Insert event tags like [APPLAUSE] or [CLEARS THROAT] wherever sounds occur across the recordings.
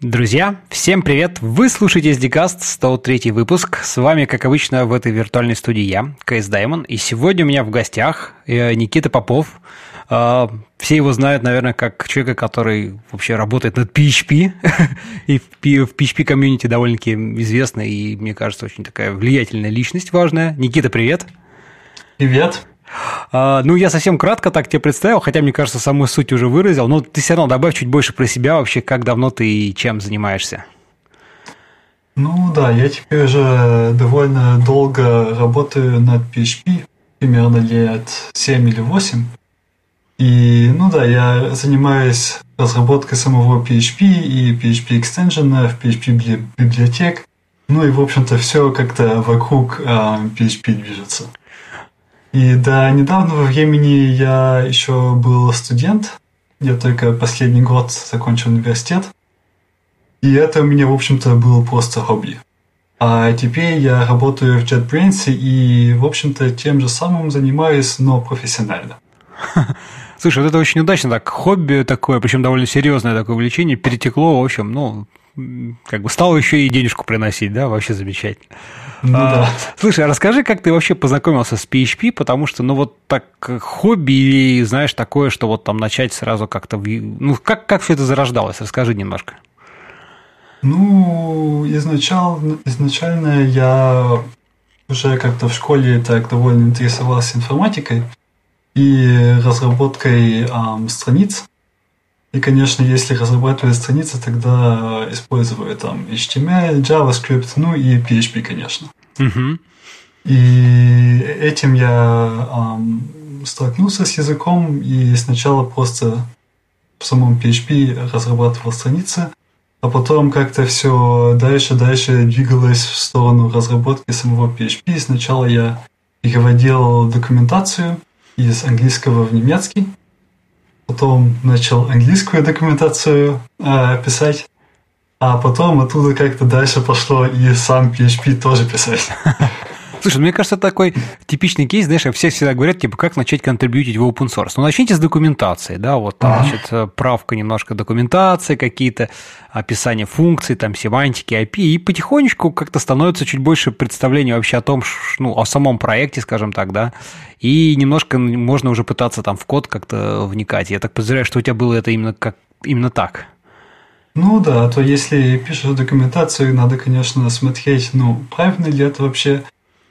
Друзья, всем привет! Вы слушаете SDCast, 103 выпуск. С вами, как обычно, в этой виртуальной студии я, КС Даймон. И сегодня у меня в гостях э, Никита Попов. Э, все его знают, наверное, как человека, который вообще работает над PHP. [LAUGHS] и в PHP-комьюнити довольно-таки известная и, мне кажется, очень такая влиятельная личность важная. Никита, привет! Привет! А, ну, я совсем кратко так тебе представил, хотя, мне кажется, саму суть уже выразил. Но ты все равно добавь чуть больше про себя вообще, как давно ты и чем занимаешься. Ну да, я теперь уже довольно долго работаю над PHP, примерно лет 7 или 8. И, ну да, я занимаюсь разработкой самого PHP и PHP экстенжена, в PHP библиотек. Ну и, в общем-то, все как-то вокруг э, PHP движется. И до недавнего времени я еще был студент. Я только последний год закончил университет. И это у меня, в общем-то, было просто хобби. А теперь я работаю в JetBrains и, в общем-то, тем же самым занимаюсь, но профессионально. [LAUGHS] Слушай, вот это очень удачно так. Хобби такое, причем довольно серьезное такое увлечение, перетекло, в общем, ну, как бы стало еще и денежку приносить, да, вообще замечательно. Ну, а, да. Слушай, а расскажи, как ты вообще познакомился с PHP, потому что, ну, вот так хобби или, знаешь, такое, что вот там начать сразу как-то... Ну, как, как все это зарождалось? Расскажи немножко. Ну, изначально, изначально я уже как-то в школе так довольно интересовался информатикой и разработкой эм, страниц. И, конечно, если разрабатывать страницы, тогда использую там HTML, JavaScript, ну и PHP, конечно. Угу. И этим я эм, столкнулся с языком и сначала просто в самом PHP разрабатывал страницы, а потом как-то все дальше-дальше двигалось в сторону разработки самого PHP. Сначала я переводил документацию из английского в немецкий, потом начал английскую документацию э, писать, а потом оттуда как-то дальше пошло и сам PHP тоже писать. [LAUGHS] Слушай, мне кажется, такой типичный кейс, знаешь, все всегда говорят, типа, как начать контрибьютить в open source. Ну, начните с документации, да, вот там, значит, э, правка немножко документации, какие-то описания функций, там, семантики, IP, и потихонечку как-то становится чуть больше представления вообще о том, ну, о самом проекте, скажем так, да, и немножко можно уже пытаться там в код как-то вникать. Я так подозреваю, что у тебя было это именно, как, именно так. Ну да, а то если пишешь документацию, надо, конечно, смотреть, ну, правильно ли это вообще,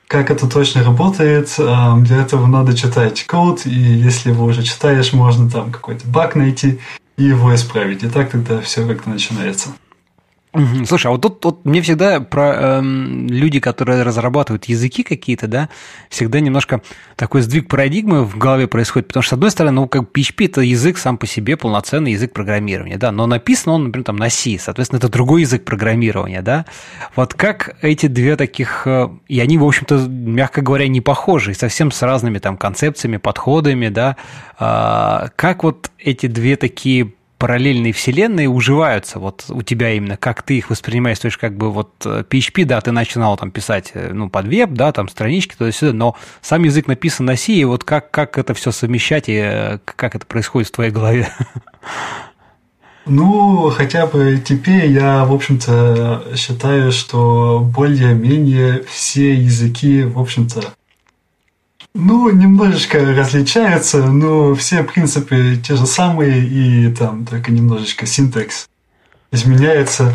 как это точно работает. Для этого надо читать код, и если его уже читаешь, можно там какой-то баг найти и его исправить. И так тогда все как-то начинается. Слушай, а вот тут вот мне всегда про эм, люди, которые разрабатывают языки какие-то, да, всегда немножко такой сдвиг парадигмы в голове происходит, потому что, с одной стороны, ну, как PHP – это язык сам по себе, полноценный язык программирования, да, но написан он, например, там на C, соответственно, это другой язык программирования, да. Вот как эти две таких, э, и они, в общем-то, мягко говоря, не похожи, совсем с разными там концепциями, подходами, да, э, как вот эти две такие параллельные вселенные уживаются вот у тебя именно, как ты их воспринимаешь, то есть как бы вот PHP, э, да, ты начинал там писать, э, ну, под веб, да, там странички туда-сюда, но сам язык написан на C, и вот как, как это все совмещать, и э, как это происходит в твоей голове? Ну, хотя бы теперь я, в общем-то, считаю, что более-менее все языки, в общем-то, ну, немножечко различаются, но все принципы те же самые, и там только немножечко синтекс изменяется.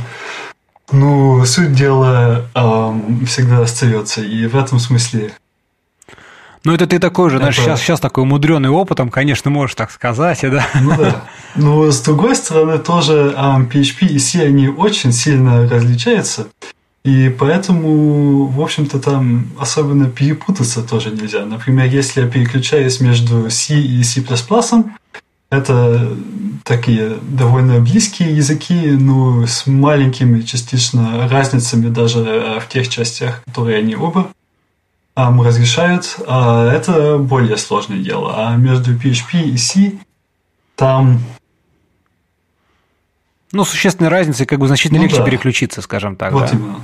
Ну, суть дела эм, всегда остается, и в этом смысле ну, это ты такой же, знаешь, сейчас, сейчас такой умудренный опытом, конечно, можешь так сказать, да? Ну да. Но с другой стороны, тоже um, PHP и C, они очень сильно различаются. И поэтому, в общем-то, там особенно перепутаться тоже нельзя. Например, если я переключаюсь между C и C++, это такие довольно близкие языки, но с маленькими частично разницами даже э, в тех частях, которые они оба разрешают. А это более сложное дело. А между PHP и C там ну, существенной разницы, как бы значительно ну, легче да. переключиться, скажем так. Вот да? именно.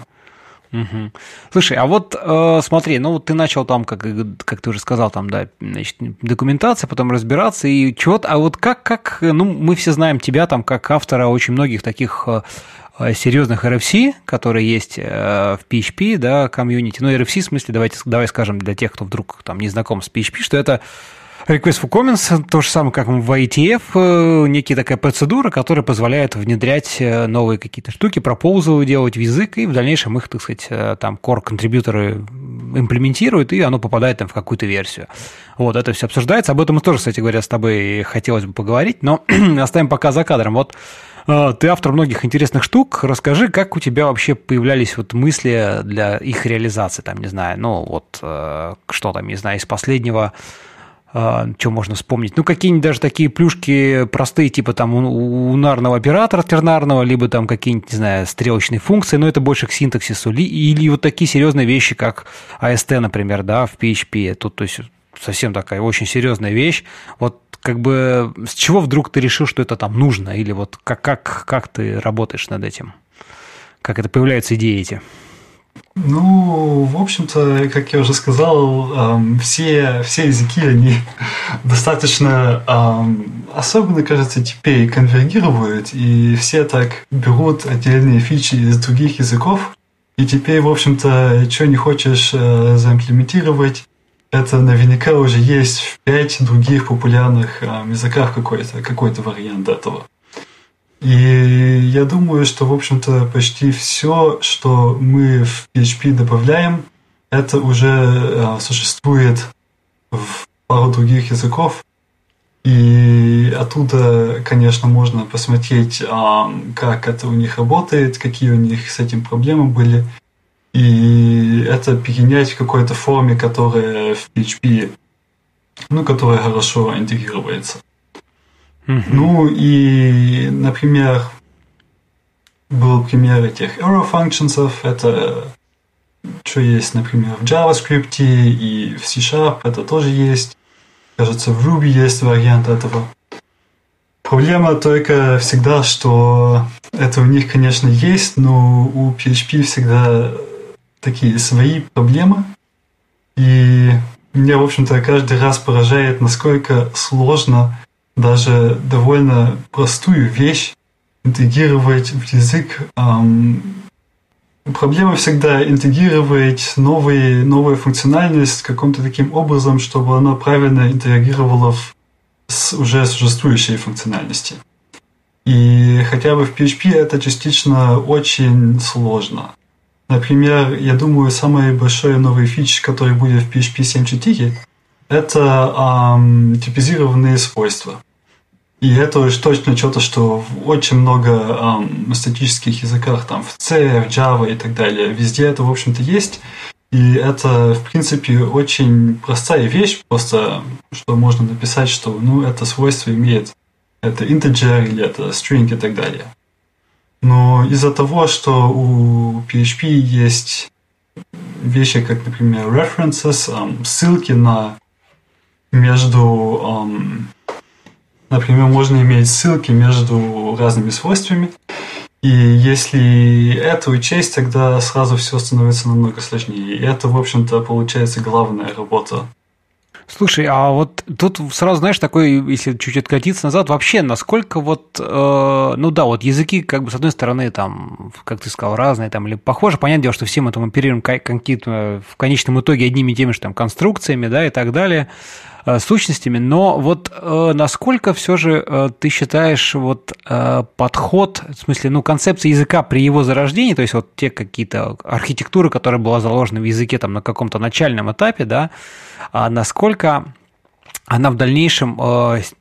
Угу. Слушай, а вот э, смотри, ну вот ты начал там, как, как ты уже сказал, там, да, значит, документация, потом разбираться и чего-то, а вот как, как, ну, мы все знаем тебя там как автора очень многих таких э, э серьезных RFC, которые есть э, в PHP, да, комьюнити, ну, RFC в смысле, давайте, давай скажем для тех, кто вдруг там не знаком с PHP, что это Request for Comments, то же самое, как в IETF, э, некие такая процедура, которая позволяет внедрять э, новые какие-то штуки, пропоузалы делать в язык, и в дальнейшем их, так сказать, э, там core-контрибьюторы имплементируют, и оно попадает там в какую-то версию. Вот, это все обсуждается. Об этом мы тоже, кстати говоря, с тобой хотелось бы поговорить, но [CLEARS THROAT] оставим пока за кадром. Вот ты автор многих интересных штук. Расскажи, как у тебя вообще появлялись вот мысли для их реализации, там, не знаю, ну, вот что там, не знаю, из последнего что можно вспомнить? Ну, какие-нибудь даже такие плюшки простые, типа там унарного оператора тернарного, либо там какие-нибудь, не знаю, стрелочные функции, но это больше к синтаксису. Или вот такие серьезные вещи, как AST, например, да, в PHP. Тут, то есть, совсем такая очень серьезная вещь. Вот как бы с чего вдруг ты решил, что это там нужно? Или вот как, как, как ты работаешь над этим? Как это появляются идеи эти? Ну, в общем-то, как я уже сказал, все, все языки, они [LAUGHS] достаточно, особенно, кажется, теперь конвергируют, и все так берут отдельные фичи из других языков, и теперь, в общем-то, что не хочешь э, заимплементировать, это наверняка уже есть в пять других популярных языках какой-то какой вариант этого. И я думаю, что, в общем-то, почти все, что мы в PHP добавляем, это уже э, существует в пару других языков. И оттуда, конечно, можно посмотреть, а, как это у них работает, какие у них с этим проблемы были. И это перенять в какой-то форме, которая в PHP, ну, которая хорошо интегрируется. Ну и, например, был пример этих arrow functions, это что есть, например, в JavaScript и в C-Sharp это тоже есть. Кажется, в Ruby есть вариант этого. Проблема только всегда, что это у них, конечно, есть, но у PHP всегда такие свои проблемы. И меня, в общем-то, каждый раз поражает, насколько сложно даже довольно простую вещь интегрировать в язык. Проблема всегда интегрировать новые, новую функциональность каким-то таким образом, чтобы она правильно интегрировала в, с уже существующей функциональности. И хотя бы в PHP это частично очень сложно. Например, я думаю, самый большой новый фич, который будет в PHP 7.4, это эм, типизированные свойства. И это уж точно что-то, что очень много эм, статических языках, там в C, в Java и так далее, везде это, в общем-то, есть. И это, в принципе, очень простая вещь, просто что можно написать, что ну, это свойство имеет это integer или это string и так далее. Но из-за того, что у PHP есть вещи, как, например, references, эм, ссылки на между эм, Например, можно иметь ссылки между разными свойствами. И если это учесть, тогда сразу все становится намного сложнее. И это, в общем-то, получается главная работа Слушай, а вот тут сразу, знаешь, такой, если чуть откатиться назад, вообще, насколько вот, э, ну да, вот языки, как бы, с одной стороны, там, как ты сказал, разные, там, или похожи, понятное дело, что все мы там оперируем какие-то, в конечном итоге, одними и теми же там конструкциями, да, и так далее, сущностями, но вот э, насколько все же э, ты считаешь вот подход, в смысле, ну, концепция языка при его зарождении, то есть вот те какие-то архитектуры, которая была заложена в языке там на каком-то начальном этапе, да, а насколько она в дальнейшем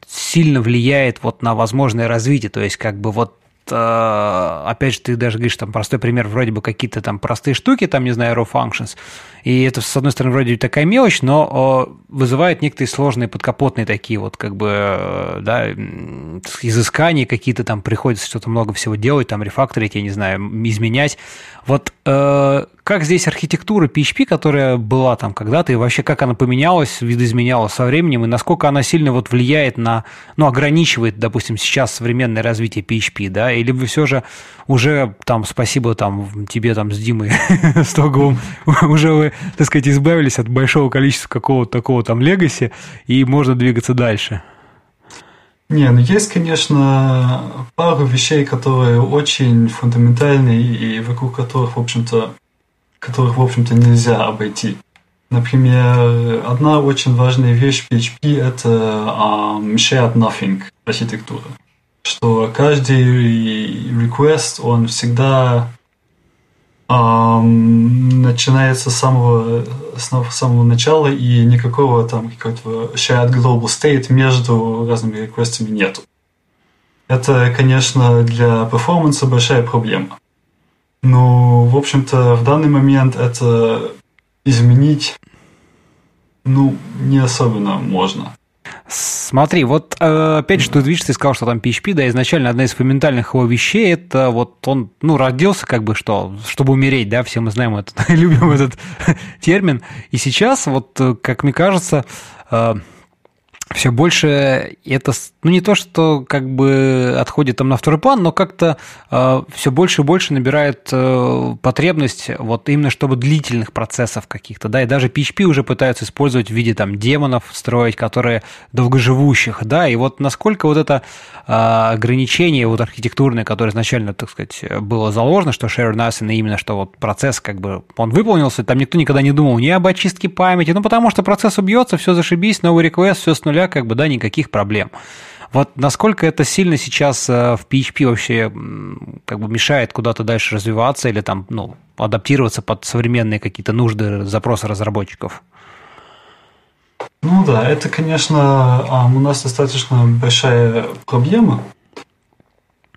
сильно влияет вот на возможное развитие, то есть как бы вот опять же, ты даже говоришь, там простой пример, вроде бы какие-то там простые штуки, там, не знаю, raw functions, и это, с одной стороны, вроде такая мелочь, но вызывает некоторые сложные подкапотные такие вот, как бы, э, да, изыскания какие-то, там приходится что-то много всего делать, там рефакторить, я не знаю, изменять. Вот э, как здесь архитектура PHP, которая была там когда-то, и вообще как она поменялась, видоизменялась со временем, и насколько она сильно вот влияет на, ну, ограничивает, допустим, сейчас современное развитие PHP, да, или вы все же уже там, спасибо там тебе там с Димой [LAUGHS] Стоговым, [LAUGHS] уже вы, [LAUGHS] так сказать, избавились от большого количества какого-то такого там легаси, и можно двигаться дальше? Не, ну есть, конечно, пару вещей, которые очень фундаментальные и вокруг которых, в общем-то, которых, в общем-то, нельзя обойти. Например, одна очень важная вещь PHP – это um, shared nothing архитектура. Что каждый request, он всегда начинается с самого, с самого начала, и никакого там какого-то shared global state между разными реквестами нету. Это, конечно, для перформанса большая проблема. Но, в общем-то, в данный момент это изменить, ну, не особенно можно. Смотри, вот э, опять же, ты видишь, ты сказал, что там PHP, да, изначально одна из фундаментальных его вещей, это вот он, ну, родился как бы что, чтобы умереть, да, все мы знаем этот, [LAUGHS] любим этот термин, и сейчас, вот, э, как мне кажется, э, все больше это, ну не то, что как бы отходит там на второй план, но как-то э, все больше и больше набирает э, потребность вот именно чтобы длительных процессов каких-то, да, и даже PHP уже пытаются использовать в виде там демонов строить, которые долгоживущих, да, и вот насколько вот это э, ограничение вот архитектурное, которое изначально, так сказать, было заложено, что share nothing, именно что вот процесс как бы он выполнился, там никто никогда не думал ни об очистке памяти, ну потому что процесс убьется, все зашибись, новый request, все с нуля нуля, как бы, да, никаких проблем. Вот насколько это сильно сейчас э, в PHP вообще как бы мешает куда-то дальше развиваться или там, ну, адаптироваться под современные какие-то нужды, запросы разработчиков? Ну да, это, конечно, у нас достаточно большая проблема, а,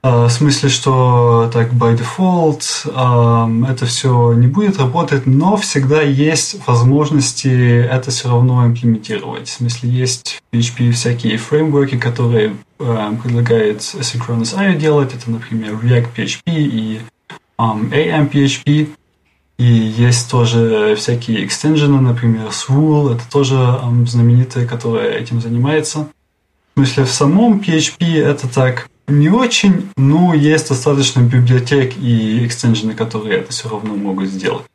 в смысле, что так by default это все не будет работать, но всегда есть возможности это все равно имплементировать. В смысле, есть PHP всякие фреймворки, которые предлагают asynchronous IO делать. Это, например, React PHP и AM PHP. И есть тоже всякие экстенжены, например, Swule, это тоже знаменитые, которые этим занимается. В смысле, в самом PHP это так не очень, но есть достаточно библиотек и экстенжены, которые это все равно могут сделать.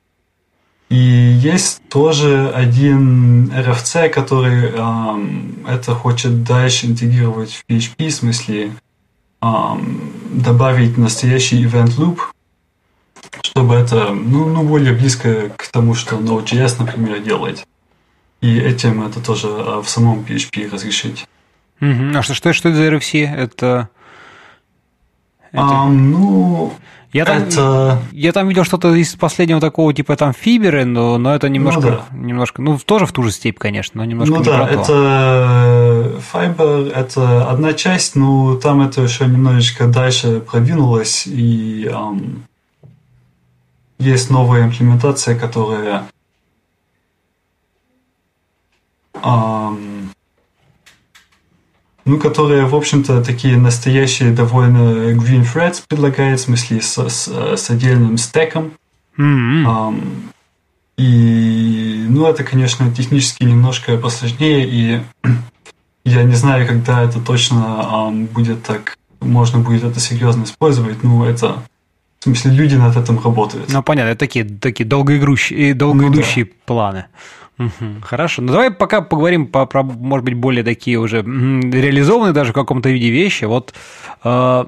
И есть тоже один RFC, который эм, это хочет дальше интегрировать в PHP, в смысле эм, добавить настоящий event loop, чтобы это ну, ну, более близко к тому, что Node.js, например, делает. И этим это тоже э, в самом PHP разрешить. Mm-hmm. А что, что, что это за RFC? Это а, ну, я там, это... я там видел что-то из последнего такого, типа там фиберы, но, но это немножко, ну, да. немножко, ну, тоже в ту же степь, конечно, но немножко Ну не да, это Fiber, это одна часть, но там это еще немножечко дальше продвинулось, и um, есть новая имплементация, которая um, ну, которые, в общем-то, такие настоящие довольно green threads предлагает, в смысле, с, с, с отдельным стеком. Mm-hmm. Um, и, ну, это, конечно, технически немножко посложнее, и [CLEARS THROAT] я не знаю, когда это точно um, будет так, можно будет это серьезно использовать, но это в смысле, люди над этим работают. Ну, понятно, это такие, такие долгоигрущие, долгоидущие ну, да. планы. Хорошо. Ну давай пока поговорим по, про, может быть, более такие уже реализованные даже в каком-то виде вещи. Вот э,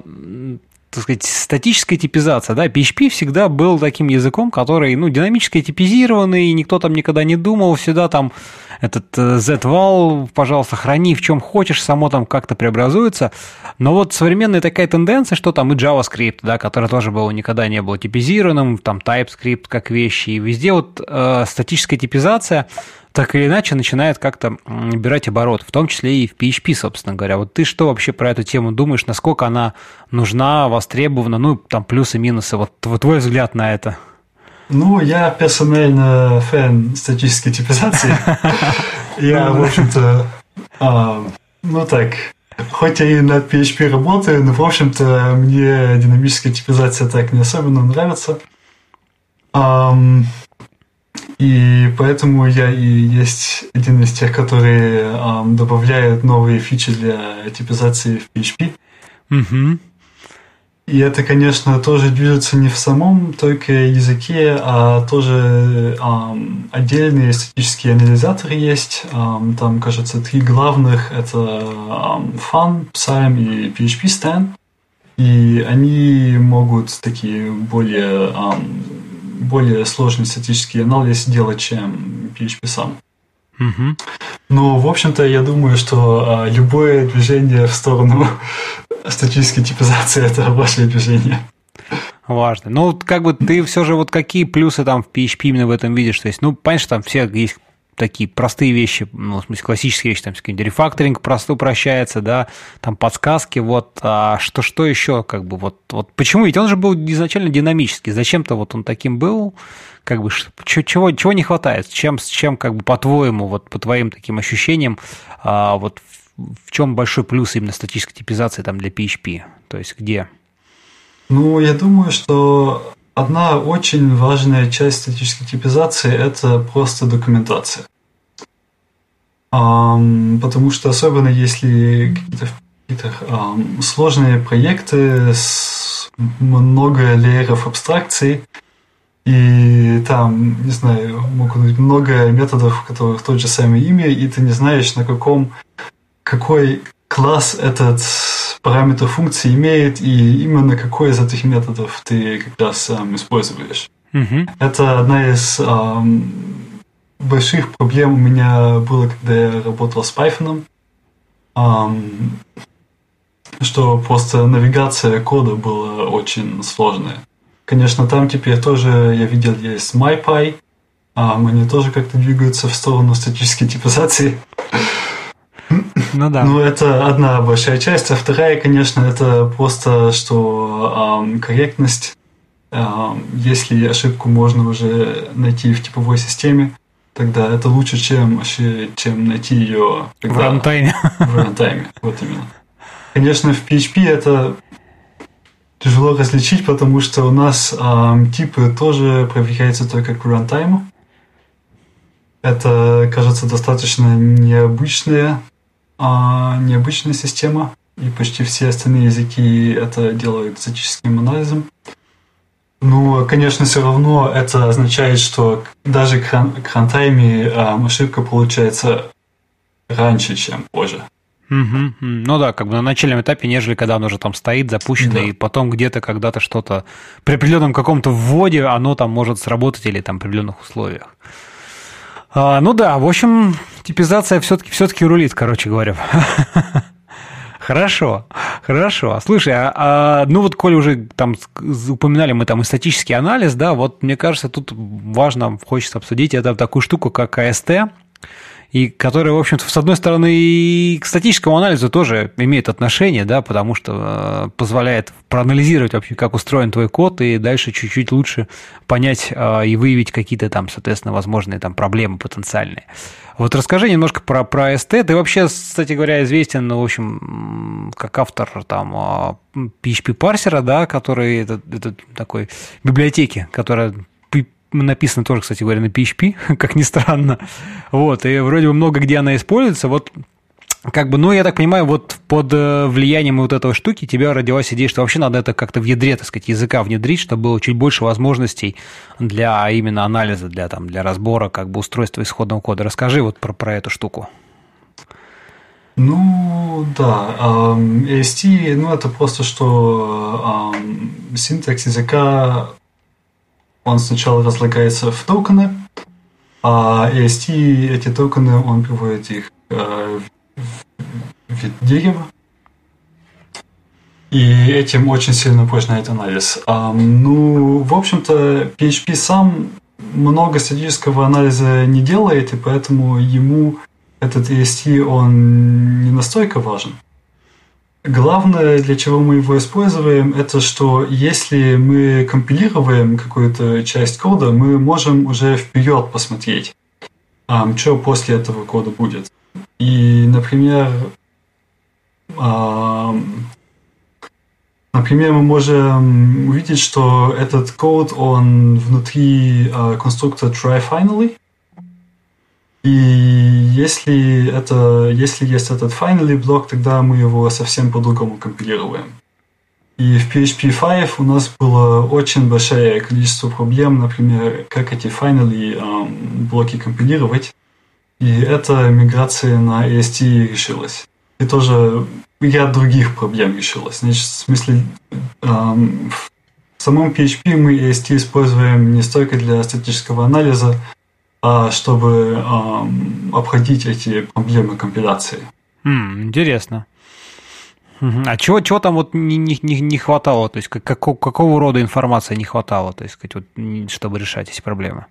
так сказать, статическая типизация, да, PHP всегда был таким языком, который, ну, динамически типизированный, никто там никогда не думал, всегда там этот э, Z-вал, пожалуйста, храни в чем хочешь, само там как-то преобразуется. Но вот современная такая тенденция, что там и JavaScript, да, который тоже был, никогда не был типизированным, там TypeScript как вещи, и везде вот э, статическая типизация, так или иначе начинает как-то набирать оборот, в том числе и в PHP, собственно говоря. Вот ты что вообще про эту тему думаешь, насколько она нужна, востребована, ну, там плюсы-минусы, вот, вот твой взгляд на это? Ну, я персонально фэн статической типизации. [LAUGHS] Я, в общем-то, а, ну так, хоть я и над PHP работаю, но, в общем-то, мне динамическая типизация так не особенно нравится. И поэтому я и есть один из тех, которые эм, добавляют новые фичи для типизации в PHP. Угу. И это, конечно, тоже движется не в самом только языке, а тоже эм, отдельные статические анализаторы есть. Эм, там, кажется, три главных – это эм, Fun, Psalm и PHP Stan. И они могут такие более, эм, более сложный статический анализ делать, чем PHP сам. Угу. Но, в общем-то, я думаю, что э, любое движение в сторону [LAUGHS] статической типизации – это рабочее движение. Важно. Ну, как бы ты все же вот какие плюсы там в PHP именно в этом видишь? То есть, ну, понятно, что там все есть такие простые вещи, ну, в смысле, классические вещи, там, какой-нибудь рефакторинг просто упрощается, да, там подсказки, вот, а что, что еще, как бы, вот, вот, почему? Ведь он же был изначально динамический, зачем-то вот он таким был, как бы, чего, чего не хватает, чем, с чем, как бы, по-твоему, вот, по твоим таким ощущениям, а, вот, в чем большой плюс именно статической типизации там для PHP, то есть где? Ну, я думаю, что одна очень важная часть статической типизации – это просто документация. Потому что особенно если какие-то какие сложные проекты с много лееров абстракций, и там, не знаю, могут быть много методов, у которых тот же самое имя, и ты не знаешь, на каком, какой класс этот параметр функции имеет, и именно какой из этих методов ты как раз um, используешь. Mm-hmm. Это одна из um, больших проблем у меня было, когда я работал с Python, um, что просто навигация кода была очень сложная. Конечно, там теперь тоже, я видел, есть MyPy, а они тоже как-то двигаются в сторону статической типизации. Ну да. Ну, это одна большая часть. А вторая, конечно, это просто, что эм, корректность. Эм, если ошибку можно уже найти в типовой системе, тогда это лучше, чем, чем найти ее в рантайме. В рантайме, вот именно. Конечно, в PHP это тяжело различить, потому что у нас э, типы тоже проверяются только к рантайму. Это, кажется, достаточно необычная, э, необычная система, и почти все остальные языки это делают статическим анализом. Ну, конечно, все равно это означает, что даже к, ран- к рантайме э, ошибка получается раньше, чем позже. Угу. Ну да, как бы на начальном этапе, нежели когда оно уже там стоит, запущено, да. и потом где-то когда-то что-то при определенном каком-то вводе оно там может сработать или там в определенных условиях. А, ну да, в общем, типизация все-таки все-таки рулит, короче говоря. [LAUGHS] Хорошо, хорошо. Слушай, а, а, ну вот, коли уже там упоминали мы там и статический анализ, да, вот мне кажется, тут важно, хочется обсудить это такую штуку, как АСТ, и которая, в общем-то, с одной стороны, и к статическому анализу тоже имеет отношение, да, потому что э, позволяет проанализировать вообще, как устроен твой код, и дальше чуть-чуть лучше понять э, и выявить какие-то там, соответственно, возможные там проблемы потенциальные. Вот расскажи немножко про, про ST. Ты вообще, кстати говоря, известен, ну, в общем, как автор там PHP-парсера, да, который это, это такой библиотеки, которая написано тоже, кстати говоря, на PHP, [LAUGHS] как ни странно. Вот, и вроде бы много где она используется. Вот как бы, ну, я так понимаю, вот под э, влиянием вот этого штуки тебя родилась идея, что вообще надо это как-то в ядре, так сказать, языка внедрить, чтобы было чуть больше возможностей для именно анализа, для, там, для разбора как бы устройства исходного кода. Расскажи вот про, про эту штуку. Ну, да. AST, ну, это просто что синтекс языка он сначала разлагается в токены, а AST эти токены, он приводит их э, в вид дерева, и этим очень сильно упрощает анализ. А, ну, в общем-то, PHP сам много статического анализа не делает, и поэтому ему этот EST, он не настолько важен. Главное, для чего мы его используем, это что если мы компилируем какую-то часть кода, мы можем уже вперед посмотреть, что после этого кода будет. И, например, например, мы можем увидеть, что этот код, он внутри uh, конструктора try finally, и если, это, если есть этот finally блок, тогда мы его совсем по-другому компилируем. И в PHP 5 у нас было очень большое количество проблем, например, как эти finally эм, блоки компилировать. И эта миграция на EST решилась. И тоже ряд других проблем решилось. Значит, в смысле, эм, в самом PHP мы EST используем не столько для статического анализа, чтобы эм, обходить эти проблемы компиляции. Mm, интересно. А чего, чего там вот не, не, не хватало? То есть как, какого рода информации не хватало, то есть, вот, чтобы решать эти проблемы?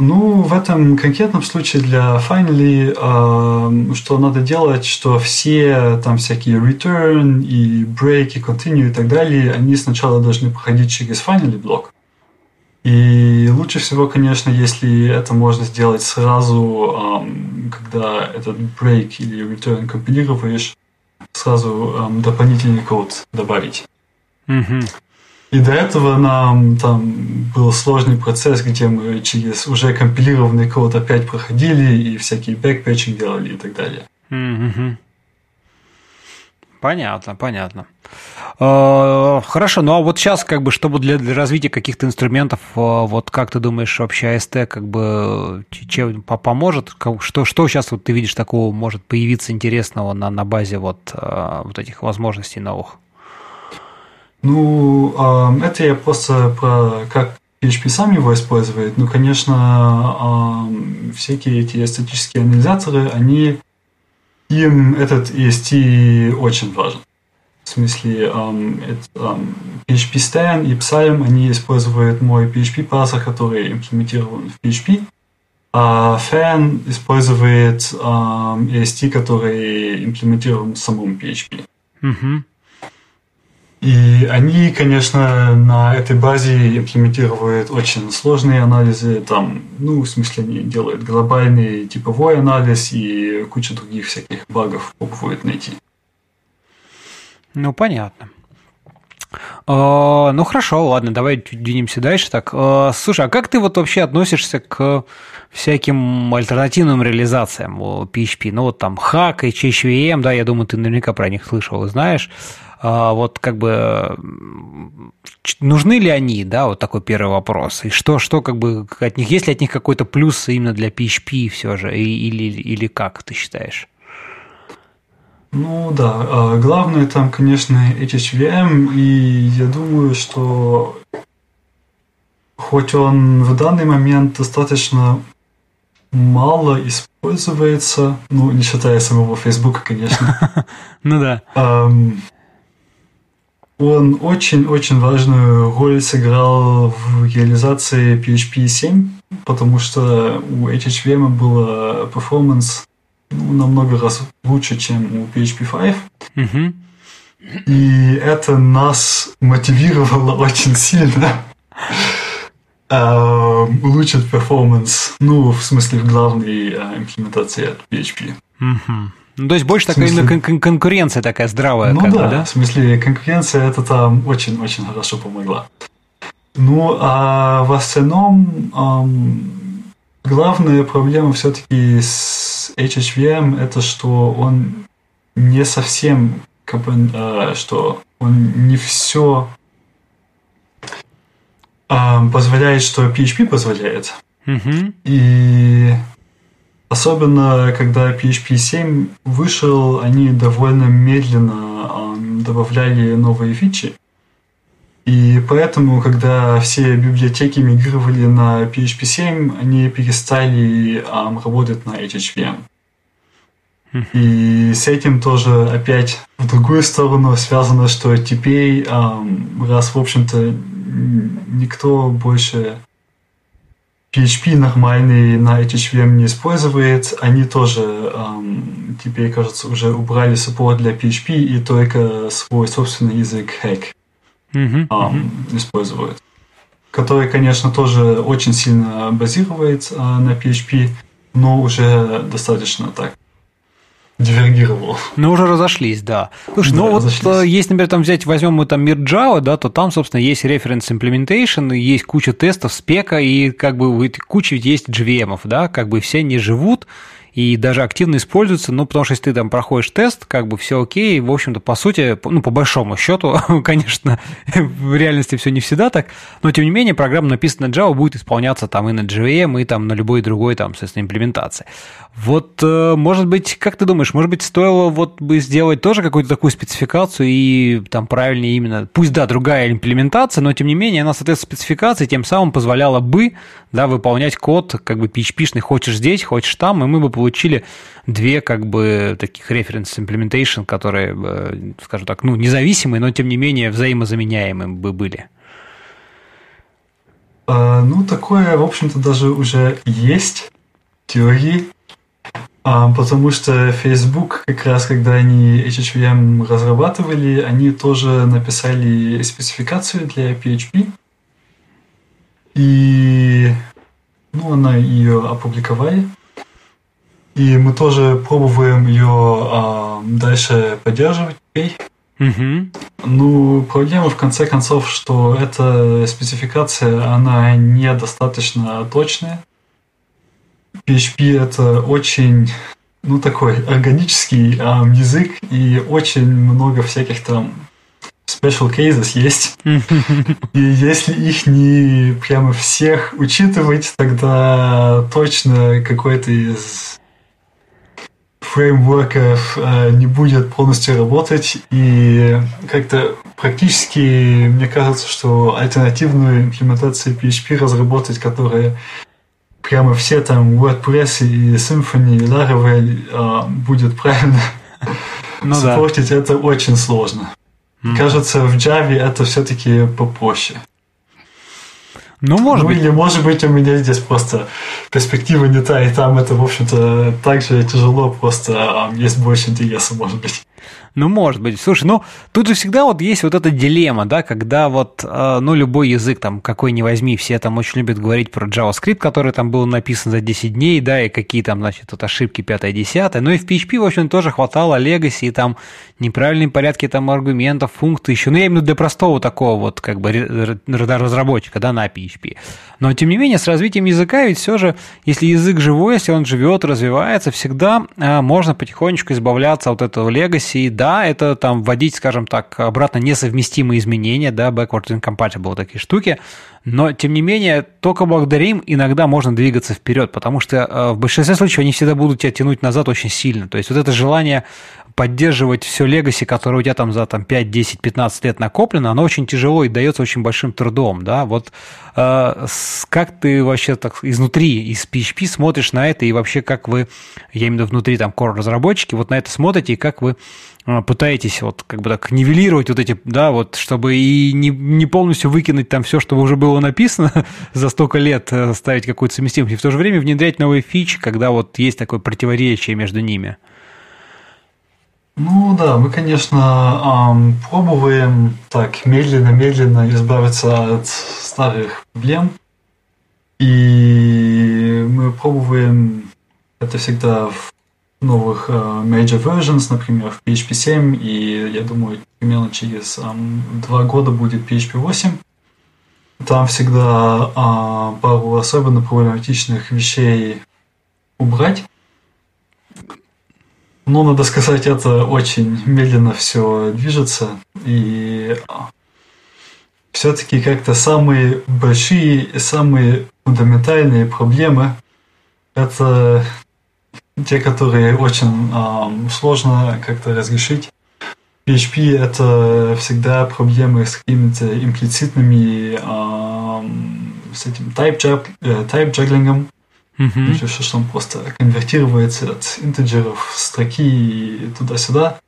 Ну, в этом конкретном случае для Finally, э, что надо делать, что все там всякие return и break и continue и так далее, они сначала должны проходить через Finally блок. И лучше всего, конечно, если это можно сделать сразу, когда этот break или return компилируешь, сразу дополнительный код добавить. Mm-hmm. И до этого нам там был сложный процесс, где мы через уже компилированный код опять проходили и всякие backpatching делали и так далее. Mm-hmm. Понятно, понятно. Э, хорошо, ну а вот сейчас, как бы, чтобы для, для развития каких-то инструментов, э, вот как ты думаешь, вообще AST как бы чем поможет? Что, что сейчас вот ты видишь такого может появиться интересного на, на базе вот, э, вот этих возможностей новых? Ну, это я просто про как PHP сам его использует. Ну, конечно, всякие эти статические анализаторы, они им этот EST очень важен. В смысле, um, это, um, PHP Stan и Psalm, они используют мой PHP парсер, который имплементирован в PHP, а Fan использует um, EST, который имплементирован в самом PHP. Mm-hmm. И они, конечно, на этой базе имплементируют очень сложные анализы. Там, ну, в смысле, они делают глобальный типовой анализ и кучу других всяких багов пробуют найти. Ну, понятно. Uh, ну хорошо, ладно, давай двинемся дальше. Так, uh, слушай, а как ты вот вообще относишься к всяким альтернативным реализациям PHP? Ну вот там Hack и HHVM, да, я думаю, ты наверняка про них слышал и знаешь. Uh, вот как бы нужны ли они, да, вот такой первый вопрос. И что, что как бы от них, есть ли от них какой-то плюс именно для PHP все же, или, или как ты считаешь? Ну да, а, главное там, конечно, HHVM, и я думаю, что хоть он в данный момент достаточно мало используется, ну, не считая самого Фейсбука, конечно. [LAUGHS] Ну да. Он очень-очень важную роль сыграл в реализации PHP 7, потому что у HHVM было перформанс ну, намного раз лучше, чем у PHP 5. Угу. И это нас мотивировало [LAUGHS] очень сильно э, улучшить перформанс, ну, в смысле, в главной э, имплементации от PHP. Угу. Ну, то есть больше смысле... такая кон- конкуренция такая здравая. Ну да, да, в смысле конкуренция это там очень-очень хорошо помогла. Ну, а в остальном эм, главная проблема все-таки с HHVM это что он не совсем э, что он не все э, позволяет, что PHP позволяет. Угу. И Особенно, когда PHP 7 вышел, они довольно медленно э, добавляли новые фичи. И поэтому, когда все библиотеки мигрировали на PHP 7, они перестали э, работать на HHVM. И с этим тоже опять в другую сторону связано, что теперь, раз, в общем-то, никто больше PHP нормальный на HHVM не использует. Они тоже эм, теперь, кажется, уже убрали support для PHP и только свой собственный язык Hack mm-hmm. эм, используют. Который, конечно, тоже очень сильно базирует э, на PHP, но уже достаточно так дивергировал. Ну, уже разошлись, да. Слушай, да, ну разошлись. вот если, например, там взять, возьмем мы там мир Java, да, то там, собственно, есть reference implementation, есть куча тестов, спека, и как бы куча есть JVM, да, как бы все не живут, и даже активно используется, ну, потому что если ты там проходишь тест, как бы все окей, в общем-то, по сути, ну, по большому счету, [LAUGHS] конечно, в реальности все не всегда так, но, тем не менее, программа, написанная Java, будет исполняться там и на JVM, и там на любой другой, там, соответственно, имплементации. Вот, э, может быть, как ты думаешь, может быть, стоило вот бы сделать тоже какую-то такую спецификацию и там правильнее именно, пусть, да, другая имплементация, но, тем не менее, она, соответственно, спецификации тем самым позволяла бы, да, выполнять код как бы PHP-шный, хочешь здесь, хочешь там, и мы бы получили две как бы таких reference implementation, которые, э, скажем так, ну, независимые, но, тем не менее, взаимозаменяемые бы были. А, ну, такое, в общем-то, даже уже есть теории, а, потому что Facebook, как раз когда они HHVM разрабатывали, они тоже написали спецификацию для PHP. И ну, она ее опубликовали. И мы тоже пробуем ее а, дальше поддерживать. Угу. Ну, проблема в конце концов, что эта спецификация, она недостаточно точная. PHP это очень, ну, такой органический а, язык и очень много всяких там special cases есть. [LAUGHS] И если их не прямо всех учитывать, тогда точно какой-то из фреймворков э, не будет полностью работать. И как-то практически мне кажется, что альтернативную имплементацию PHP разработать, которая прямо все там WordPress и Symfony и Laravel э, будет правильно [LAUGHS] ну, саппортить, да. это очень сложно. Mm. Кажется, в Java это все-таки попроще. Ну, может ну, быть. Или, может быть, у меня здесь просто перспектива не та, и там это, в общем-то, так же тяжело, просто а, есть больше интереса, может быть. Ну, может быть. Слушай, ну, тут же всегда вот есть вот эта дилемма, да, когда вот, э, ну, любой язык, там, какой ни возьми, все там очень любят говорить про JavaScript, который там был написан за 10 дней, да, и какие там, значит, тут ошибки 5-10. Ну, и в PHP, в общем, тоже хватало легаси и там неправильные порядки там аргументов, функций еще. Ну, я именно для простого такого вот, как бы, разработчика, да, на PHP. Но, тем не менее, с развитием языка ведь все же, если язык живой, если он живет, развивается, всегда э, можно потихонечку избавляться от этого легаси, да, да, это там вводить, скажем так, обратно несовместимые изменения, да, backward incompatible такие штуки, но, тем не менее, только благодаря им иногда можно двигаться вперед, потому что э, в большинстве случаев они всегда будут тебя тянуть назад очень сильно. То есть вот это желание поддерживать все легаси, которое у тебя там за там, 5, 10, 15 лет накоплено, оно очень тяжело и дается очень большим трудом, да, вот э, как ты вообще так изнутри, из PHP смотришь на это, и вообще как вы, я имею в виду внутри там core разработчики, вот на это смотрите, и как вы э, пытаетесь вот как бы так нивелировать вот эти, да, вот чтобы и не, не полностью выкинуть там все, что уже было написано [LAUGHS] за столько лет, э, ставить какую-то совместимость, и в то же время внедрять новые фичи, когда вот есть такое противоречие между ними. Ну да, мы, конечно, эм, пробуем так медленно-медленно избавиться от старых проблем. И мы пробуем это всегда в новых э, major versions, например, в PHP 7, и я думаю, примерно через эм, два года будет PHP 8. Там всегда э, пару особенно проблематичных вещей убрать. Но, надо сказать, это очень медленно все движется. И все-таки как-то самые большие и самые фундаментальные проблемы это те, которые очень э, сложно как-то разрешить. PHP это всегда проблемы с какими-то имплицитными э, с этим type, э, type juggling. Mm-hmm. что он просто конвертируется от интеджеров строки туда-сюда.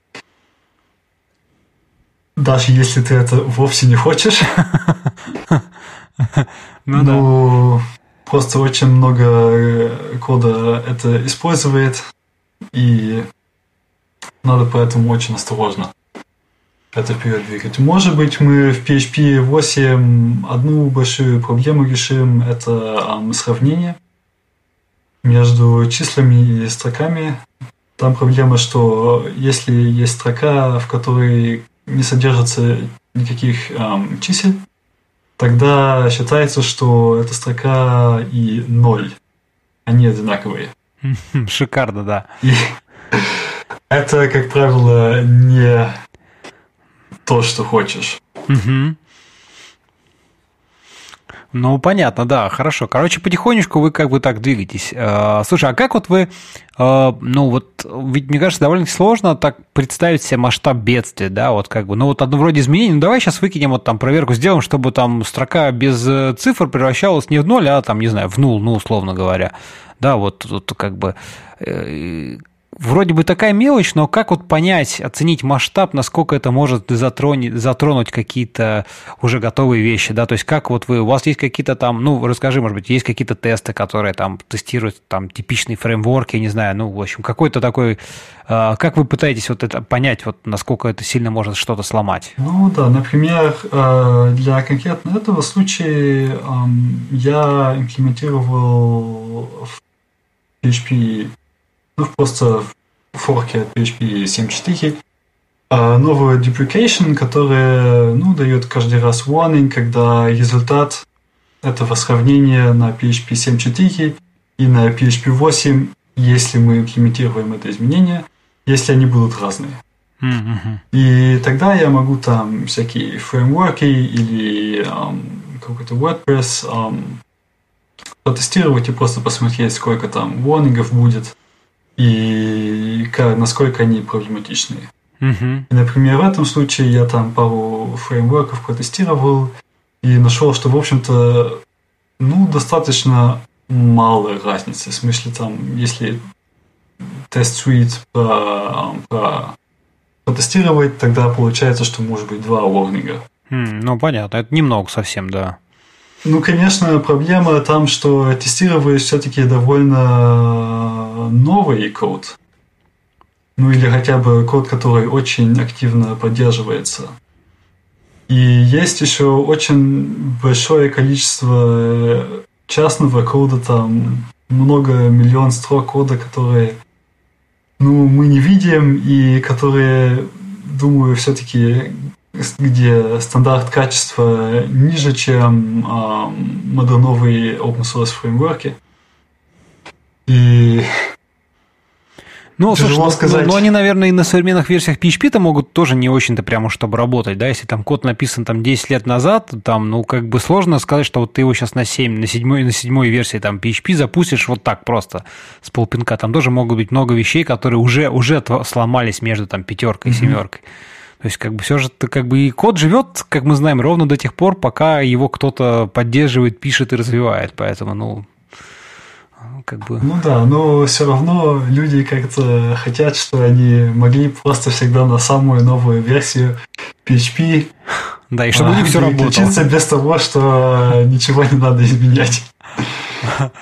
Даже если ты это вовсе не хочешь. [LAUGHS] Ну, ну просто очень много э, кода это использует, и надо поэтому очень осторожно это вперед двигать. Может быть, мы в PHP 8 одну большую проблему решим, это сравнение между числами и строками. Там проблема, что если есть строка, в которой не содержится никаких эм, чисел, тогда считается, что эта строка и ноль, они одинаковые. [LAUGHS] Шикарно, да. И [LAUGHS] это, как правило, не то, что хочешь. Угу. Ну, понятно, да, хорошо. Короче, потихонечку вы как бы так двигаетесь. Э, слушай, а как вот вы, э, ну вот, ведь мне кажется, довольно сложно так представить себе масштаб бедствия, да, вот как бы, ну вот одно вроде изменений, ну давай сейчас выкинем вот там проверку, сделаем, чтобы там строка без э, цифр превращалась не в ноль, а там, не знаю, в нул, ну, условно говоря. Да, вот, вот как бы вроде бы такая мелочь, но как вот понять, оценить масштаб, насколько это может затронуть, затронуть какие-то уже готовые вещи, да, то есть как вот вы, у вас есть какие-то там, ну, расскажи, может быть, есть какие-то тесты, которые там тестируют там типичный фреймворк, я не знаю, ну, в общем, какой-то такой, э, как вы пытаетесь вот это понять, вот насколько это сильно может что-то сломать? Ну, да, например, э, для конкретно этого случая э, я имплементировал в PHP ну, просто в форке от PHP 7.4 а новую duplication, которая ну, дает каждый раз warning, когда результат этого сравнения на PHP 7.4 и на PHP 8, если мы имплементируем это изменение, если они будут разные. Mm-hmm. И тогда я могу там всякие фреймворки или um, какой-то WordPress um, протестировать и просто посмотреть, сколько там warningов будет и насколько они проблематичные. Uh-huh. И, например, в этом случае я там пару фреймворков протестировал и нашел, что, в общем-то, ну, достаточно малая разница. В смысле, там, если тест-суит про, про протестировать, тогда получается, что может быть два ворнинга. Mm, ну, понятно, это немного совсем, да. Ну, конечно, проблема там, что тестировать все-таки довольно новый код. Ну или хотя бы код, который очень активно поддерживается. И есть еще очень большое количество частного кода, там много миллион строк кода, которые ну, мы не видим и которые, думаю, все-таки где стандарт качества ниже, чем э, модерновые open source фреймворки. И ну, слушай, ну, сказать. Ну, они, наверное, и на современных версиях PHP-то могут тоже не очень-то прямо чтобы работать, да, если там код написан там 10 лет назад, там, ну, как бы сложно сказать, что вот ты его сейчас на 7, на 7, на 7 версии там PHP запустишь вот так просто с полпинка. Там тоже могут быть много вещей, которые уже, уже сломались между там пятеркой и семеркой. Mm-hmm. То есть, как бы все же, как бы и код живет, как мы знаем, ровно до тех пор, пока его кто-то поддерживает, пишет и развивает. Поэтому, ну, как бы... Ну да, но все равно люди как-то хотят, что они могли просто всегда на самую новую версию PHP да, и чтобы у них все работало. без того, что ничего не надо изменять. [LAUGHS]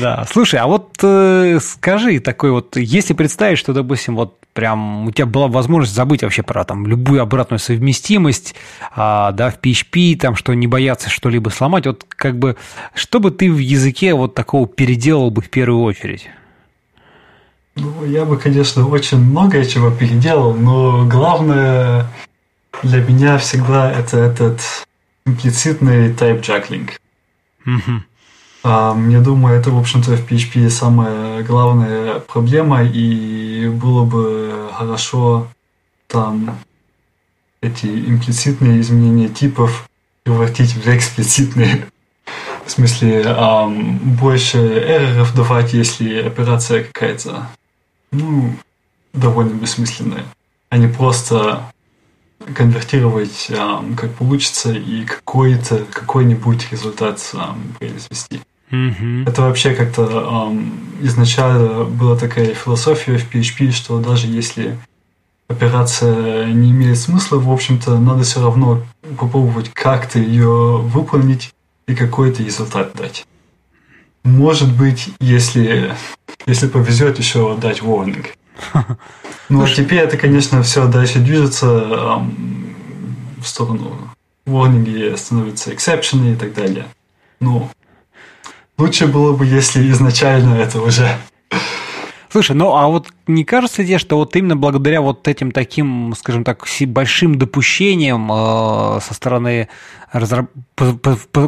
Да, слушай, а вот э, скажи такой вот, если представить, что, допустим, вот прям у тебя была возможность забыть вообще про там любую обратную совместимость, а, да, в PHP, там, что не бояться что-либо сломать, вот как бы, что бы ты в языке вот такого переделал бы в первую очередь? Ну, я бы, конечно, очень многое чего переделал, но главное для меня всегда это этот имплицитный type juggling. Угу. Я думаю, это, в общем-то, в PHP самая главная проблема, и было бы хорошо там эти имплицитные изменения типов превратить в эксплицитные. В смысле, эм, больше эрроров давать, если операция какая-то, ну, довольно бессмысленная, а не просто конвертировать эм, как получится и какой-то какой-нибудь результат эм, произвести. Mm-hmm. Это вообще как-то эм, изначально была такая философия в PHP, что даже если операция не имеет смысла, в общем-то, надо все равно попробовать как-то ее выполнить и какой-то результат дать. Может быть, если, если повезет, еще дать warning. [LAUGHS] Ну, а теперь это, конечно, все дальше движется эм, в сторону warning становятся эксепшены и так далее. Ну, Лучше было бы, если изначально это уже Слушай, ну а вот не кажется тебе, что вот именно благодаря вот этим таким, скажем так, большим допущениям э, со стороны разраб...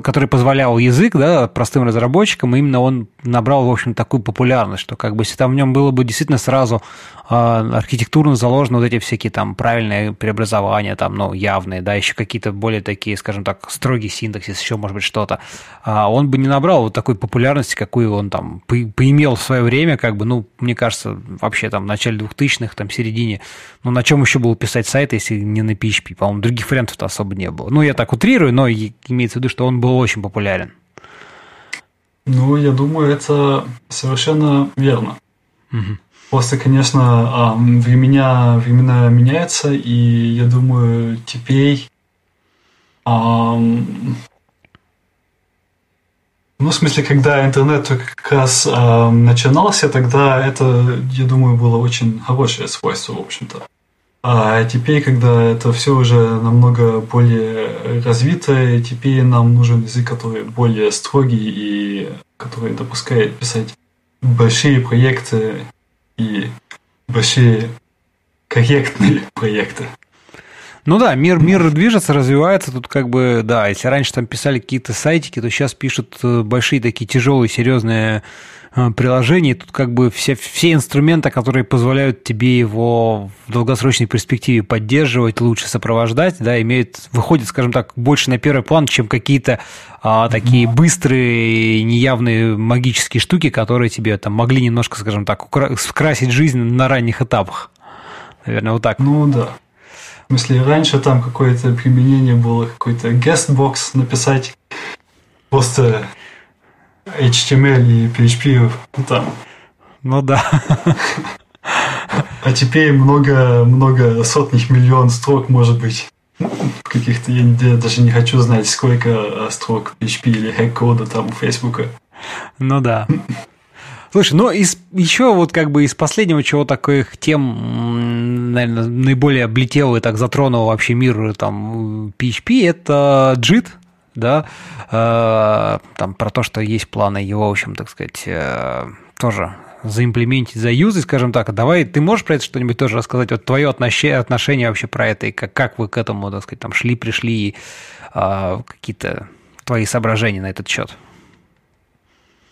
который позволял язык да, простым разработчикам, именно он набрал, в общем, такую популярность, что как бы если там в нем было бы действительно сразу э, архитектурно заложено вот эти всякие там правильные преобразования, там, ну, явные, да, еще какие-то более такие, скажем так, строгий синтаксис, еще, может быть, что-то, а он бы не набрал вот такой популярности, какую он там поимел в свое время, как бы, ну, мне кажется, вообще там в начале 2000-х, там, в середине, ну, на чем еще было писать сайт, если не на PHP? По-моему, других вариантов-то особо не было. Ну, я так утрирую, но имеется в виду, что он был очень популярен. Ну, я думаю, это совершенно верно. Угу. Просто, конечно, времена, времена меняются, и я думаю, теперь ну, в смысле, когда интернет как раз э, начинался, тогда это, я думаю, было очень хорошее свойство, в общем-то. А теперь, когда это все уже намного более развито, теперь нам нужен язык, который более строгий и который допускает писать большие проекты и большие корректные проекты. Ну да, мир, мир движется, развивается. Тут как бы, да, если раньше там писали какие-то сайтики, то сейчас пишут э, большие такие тяжелые, серьезные э, приложения. Тут как бы все, все инструменты, которые позволяют тебе его в долгосрочной перспективе поддерживать, лучше сопровождать, да, имеют, выходят, скажем так, больше на первый план, чем какие-то а, такие быстрые, неявные магические штуки, которые тебе там могли немножко, скажем так, скрасить жизнь на ранних этапах. Наверное, вот так. Ну да. В смысле, раньше там какое-то применение было, какой-то guestbox написать. Просто HTML и PHP ну, там. Ну да. А теперь много, много сотных миллион строк может быть. Каких-то, я, я даже не хочу знать, сколько строк PHP или хэк-кода там у Фейсбука. Ну да. Слушай, ну из, еще вот как бы из последнего чего таких тем, наверное, наиболее облетел и так затронул вообще мир там PHP, это JIT, да, э, там про то, что есть планы его, в общем, так сказать, э, тоже заимплементить, заюзать, скажем так. Давай, ты можешь про это что-нибудь тоже рассказать? Вот твое отношение, отношение вообще про это, и как, как вы к этому, так сказать, там шли, пришли, э, какие-то твои соображения на этот счет?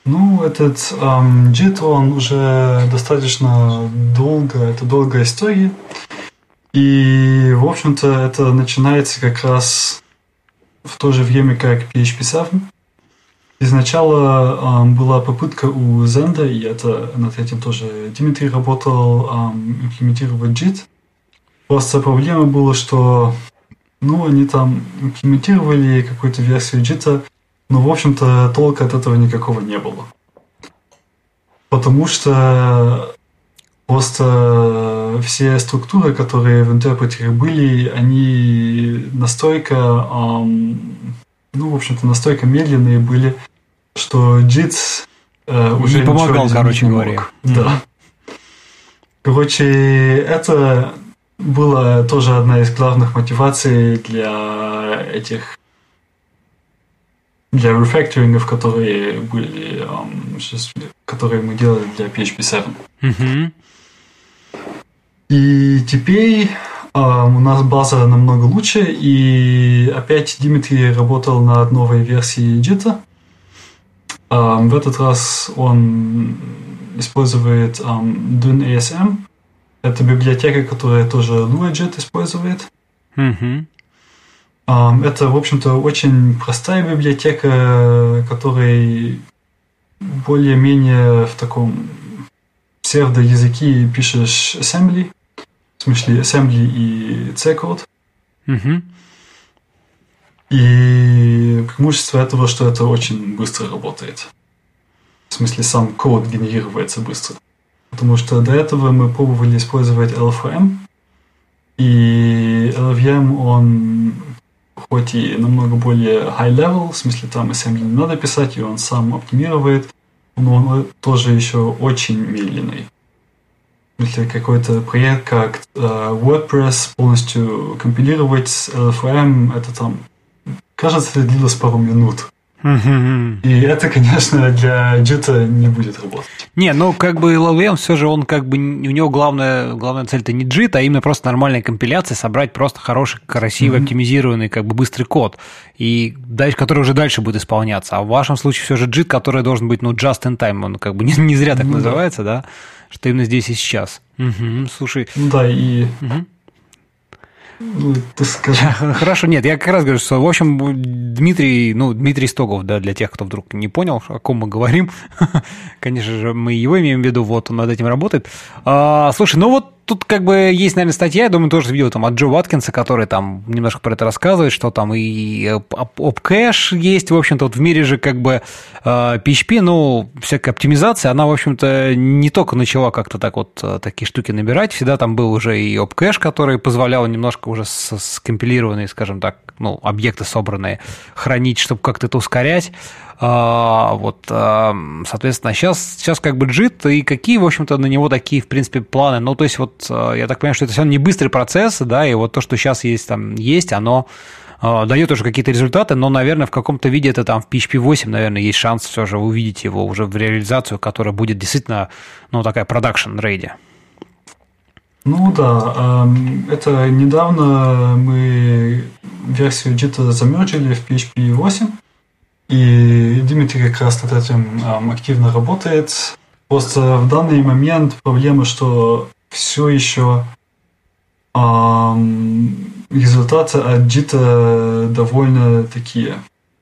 Ну, этот эм, JIT, он уже достаточно долго, это долгая история. И, в общем-то, это начинается как раз в то же время, как PHP 7. Изначально эм, была попытка у Zenda, и это над этим тоже Дмитрий работал, эм, имплементировать JIT. Просто проблема была, что ну, они там имплементировали какую-то версию JIT, но, в общем-то, толка от этого никакого не было. Потому что просто все структуры, которые в интерпретере были, они настолько, эм, ну, в общем-то, настолько медленные были, что JIT э, уже не помогал, короче не говоря. Мог. Да. Короче, это была тоже одна из главных мотиваций для этих для рефакторингов, которые были, um, сейчас, которые мы делали для PHP 7. Mm-hmm. И теперь um, у нас база намного лучше, и опять Дмитрий работал над новой версией JIT. Um, в этот раз он использует um, DynASM. Это библиотека, которая тоже LuaJIT использует. Mm-hmm. Это, в общем-то, очень простая библиотека, которая более-менее в таком псевдо-языке пишешь assembly, в смысле assembly и C-код. Угу. И преимущество этого, что это очень быстро работает. В смысле, сам код генерируется быстро. Потому что до этого мы пробовали использовать LVM, и LVM, он хоть и намного более high level, в смысле там assembly не надо писать, и он сам оптимирует, но он тоже еще очень медленный. В смысле какой-то проект, как э, WordPress, полностью компилировать с LFM, это там, кажется, это длилось пару минут. И это, конечно, для джита не будет работать. Не, ну как бы LLVM все же он как бы у него главная, главная цель-то не JIT, а именно просто нормальная компиляция, собрать просто хороший, красивый, mm-hmm. оптимизированный, как бы быстрый код, и дальше, который уже дальше будет исполняться. А в вашем случае все же JIT, который должен быть, ну, just in time, он как бы не, не зря так mm-hmm. называется, да, что именно здесь и сейчас. Угу, слушай. Да, и угу. Ну. [LAUGHS] Хорошо, нет, я как раз говорю, что, в общем, Дмитрий, ну, Дмитрий Стогов, да, для тех, кто вдруг не понял, о ком мы говорим, [LAUGHS] конечно же, мы его имеем в виду, вот, он над этим работает. А, слушай, ну вот тут как бы есть, наверное, статья, я думаю, тоже видео там от Джо Ваткинса, который там немножко про это рассказывает, что там и OpCache есть, в общем-то, вот в мире же как бы PHP, а, ну, всякая оптимизация, она, в общем-то, не только начала как-то так вот а, такие штуки набирать, всегда там был уже и OpCache, который позволял немножко уже скомпилированные, скажем так, ну, объекты собранные хранить, чтобы как-то это ускорять. А, вот, соответственно, сейчас, сейчас как бы JIT, и какие, в общем-то, на него такие, в принципе, планы? Ну, то есть, вот, я так понимаю, что это все не быстрый процесс, да, и вот то, что сейчас есть там, есть, оно дает уже какие-то результаты, но, наверное, в каком-то виде это там в PHP 8, наверное, есть шанс все же увидеть его уже в реализацию, которая будет действительно, ну, такая продакшн рейди. Ну да, это недавно мы версию JIT замерджили в PHP 8, и Дмитрий как раз над этим активно работает. Просто в данный момент проблема, что все еще результаты от JIT довольно такие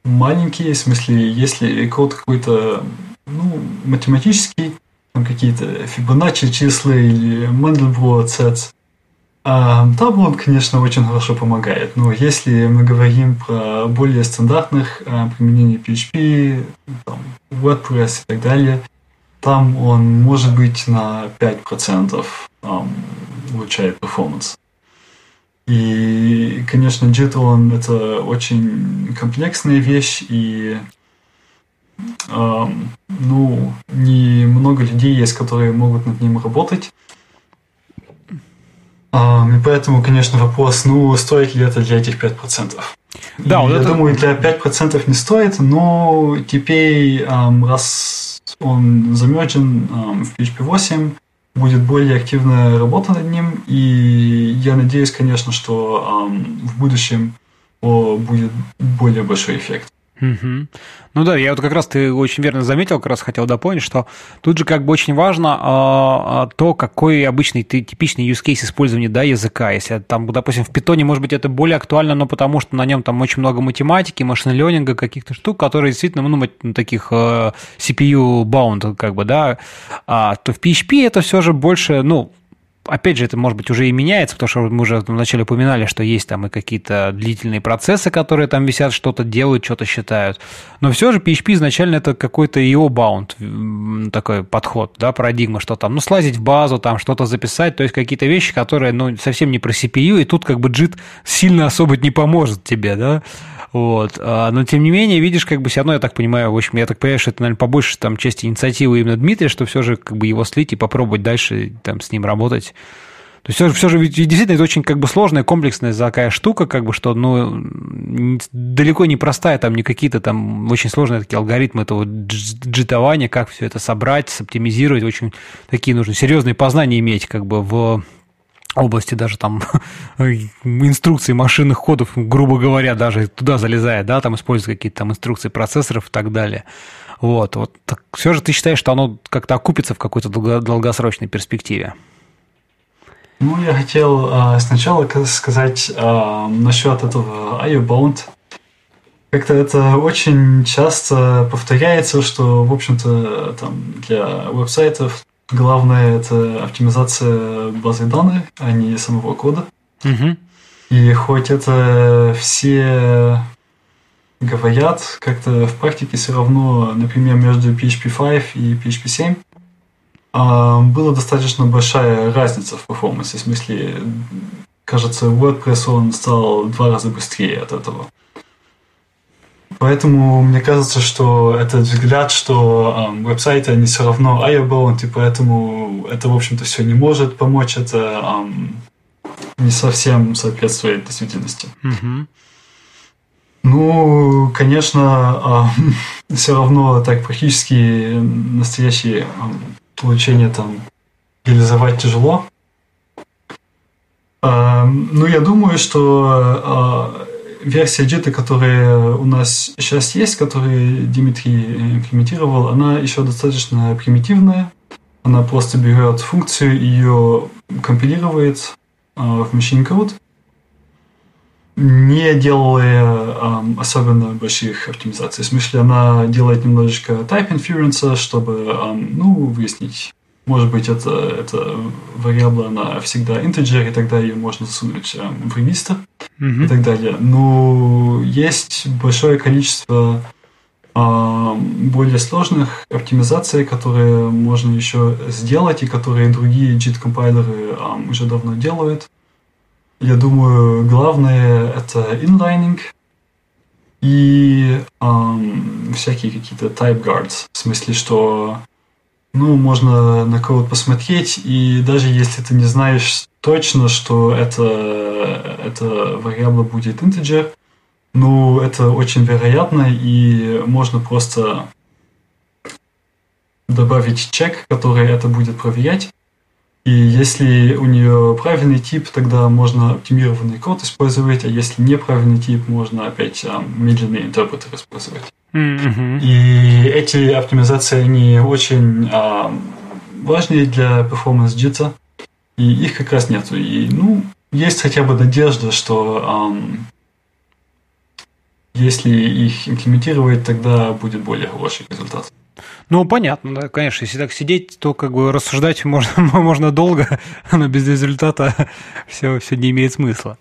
маленькие, в смысле, если код какой-то ну, математический, какие-то Fibonacci числа или Mandelbrot sets, а, там он, конечно, очень хорошо помогает. Но если мы говорим про более стандартных а, применений PHP, там, WordPress и так далее, там он может быть на 5% um, улучшает перформанс. И, конечно, JIT, он это очень комплексная вещь, и эм, ну, не много людей есть, которые могут над ним работать. И поэтому, конечно, вопрос, ну, стоит ли это для этих 5%? Да, вот я это... думаю, для 5% не стоит, но теперь, раз он замечен в PHP 8, будет более активная работа над ним, и я надеюсь, конечно, что в будущем будет более большой эффект. Угу. Ну да, я вот как раз ты очень верно заметил, как раз хотел дополнить, что тут же как бы очень важно а, то, какой обычный ты, типичный use case использования да, языка. Если там, допустим, в питоне, может быть, это более актуально, но потому что на нем там очень много математики, машин-ленинга, каких-то штук, которые действительно, ну, таких uh, CPU-bound, как бы, да, а, то в PHP это все же больше, ну, опять же, это, может быть, уже и меняется, потому что мы уже вначале упоминали, что есть там и какие-то длительные процессы, которые там висят, что-то делают, что-то считают. Но все же PHP изначально это какой-то EO-bound такой подход, да, парадигма, что там, ну, слазить в базу, там что-то записать, то есть какие-то вещи, которые, ну, совсем не про CPU, и тут как бы JIT сильно особо не поможет тебе, да, вот. А, но, тем не менее, видишь, как бы все равно, я так понимаю, в общем, я так понимаю, что это, наверное, побольше там части инициативы именно Дмитрия, что все же как бы его слить и попробовать дальше там с ним работать. То есть все же, все же ведь действительно это очень как бы сложная, комплексная такая штука, как бы, что ну, далеко не простая, там не какие-то там очень сложные такие алгоритмы этого джитования, как все это собрать, соптимизировать, очень такие нужны серьезные познания иметь как бы в области даже там [LAUGHS] инструкции машинных кодов, грубо говоря, даже туда залезая, да, там используют какие-то там инструкции процессоров и так далее. Вот, вот так, все же ты считаешь, что оно как-то окупится в какой-то долгосрочной перспективе? Ну, я хотел э, сначала сказать э, насчет этого IO-bound. Как-то это очень часто повторяется, что, в общем-то, там для веб-сайтов Главное это оптимизация базы данных, а не самого кода. Угу. И хоть это все говорят, как-то в практике все равно, например, между PHP 5 и PHP 7 а, была достаточно большая разница в перформансе. В смысле, кажется, WordPress он стал в два раза быстрее от этого. Поэтому мне кажется, что этот взгляд, что э, веб-сайты, они все равно IO-bound, и поэтому это, в общем-то, все не может помочь, это э, не совсем соответствует действительности. Угу. Ну, конечно, э, [LAUGHS] все равно так практически настоящее э, получение там реализовать тяжело. Э, ну, я думаю, что э, версия JIT, которая у нас сейчас есть, которую Дмитрий имплементировал, она еще достаточно примитивная. Она просто берет функцию, ее компилирует э, в machine code не делая эм, особенно больших оптимизаций. В смысле, она делает немножечко type inference, чтобы эм, ну, выяснить, может быть, это, это вариабла, она всегда integer, и тогда ее можно засунуть эм, в регистр mm-hmm. и так далее. Но есть большое количество эм, более сложных оптимизаций, которые можно еще сделать, и которые другие JIT-компайлеры эм, уже давно делают. Я думаю, главное это инлайнинг и эм, всякие какие-то type guards. В смысле, что ну, можно на код посмотреть, и даже если ты не знаешь точно, что это, это вариабла будет integer, ну, это очень вероятно, и можно просто добавить чек, который это будет проверять, и если у нее правильный тип, тогда можно оптимированный код использовать, а если неправильный тип, можно опять а, медленный интерпретер использовать. Mm-hmm. И эти оптимизации, они очень а, важные для performance JIT, и их как раз нету. И, ну, есть хотя бы надежда, что а, если их имплементировать, тогда будет более хороший результат. Ну, понятно, да, конечно. Если так сидеть, то как бы рассуждать можно, [LAUGHS] можно долго, [LAUGHS] но без результата [LAUGHS] все, все не имеет смысла.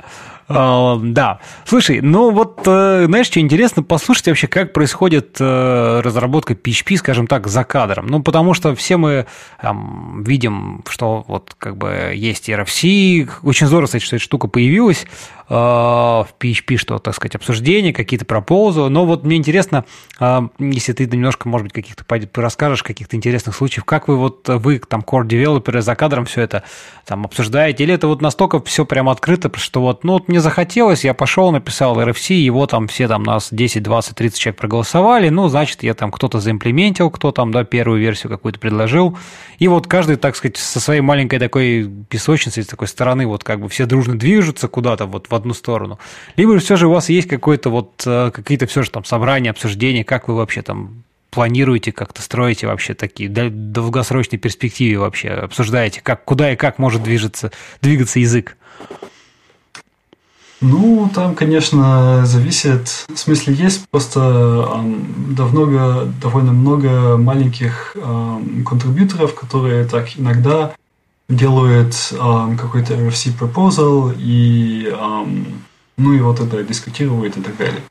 А, да. Слушай, ну вот, э, знаешь, что интересно, послушать вообще, как происходит э, разработка PHP, скажем так, за кадром. Ну, потому что все мы там, видим, что вот как бы есть RFC, очень здорово, кстати, что эта штука появилась, в PHP, что, так сказать, обсуждения, какие-то пропозы. Но вот мне интересно, э, если ты немножко, может быть, каких-то расскажешь, каких-то интересных случаев, как вы вот, вы, там, core-девелоперы за кадром все это там обсуждаете, или это вот настолько все прямо открыто, что вот, ну, вот мне захотелось, я пошел, написал RFC, его там все там нас 10, 20, 30 человек проголосовали, ну, значит, я там кто-то заимплементил, кто там, да, первую версию какую-то предложил, и вот каждый, так сказать, со своей маленькой такой песочницей, с такой стороны, вот как бы все дружно движутся куда-то вот в одну сторону. Либо все же у вас есть какое-то вот, э, какие-то все же там собрания, обсуждения, как вы вообще там планируете, как-то строите вообще такие долгосрочные перспективы вообще, обсуждаете, как, куда и как может движется, двигаться язык? Ну, там, конечно, зависит. В смысле, есть просто эм, давно, довольно много маленьких эм, контрибьюторов, которые так иногда делают эм, какой-то RFC proposal и эм, ну его тогда дискутируют и так далее.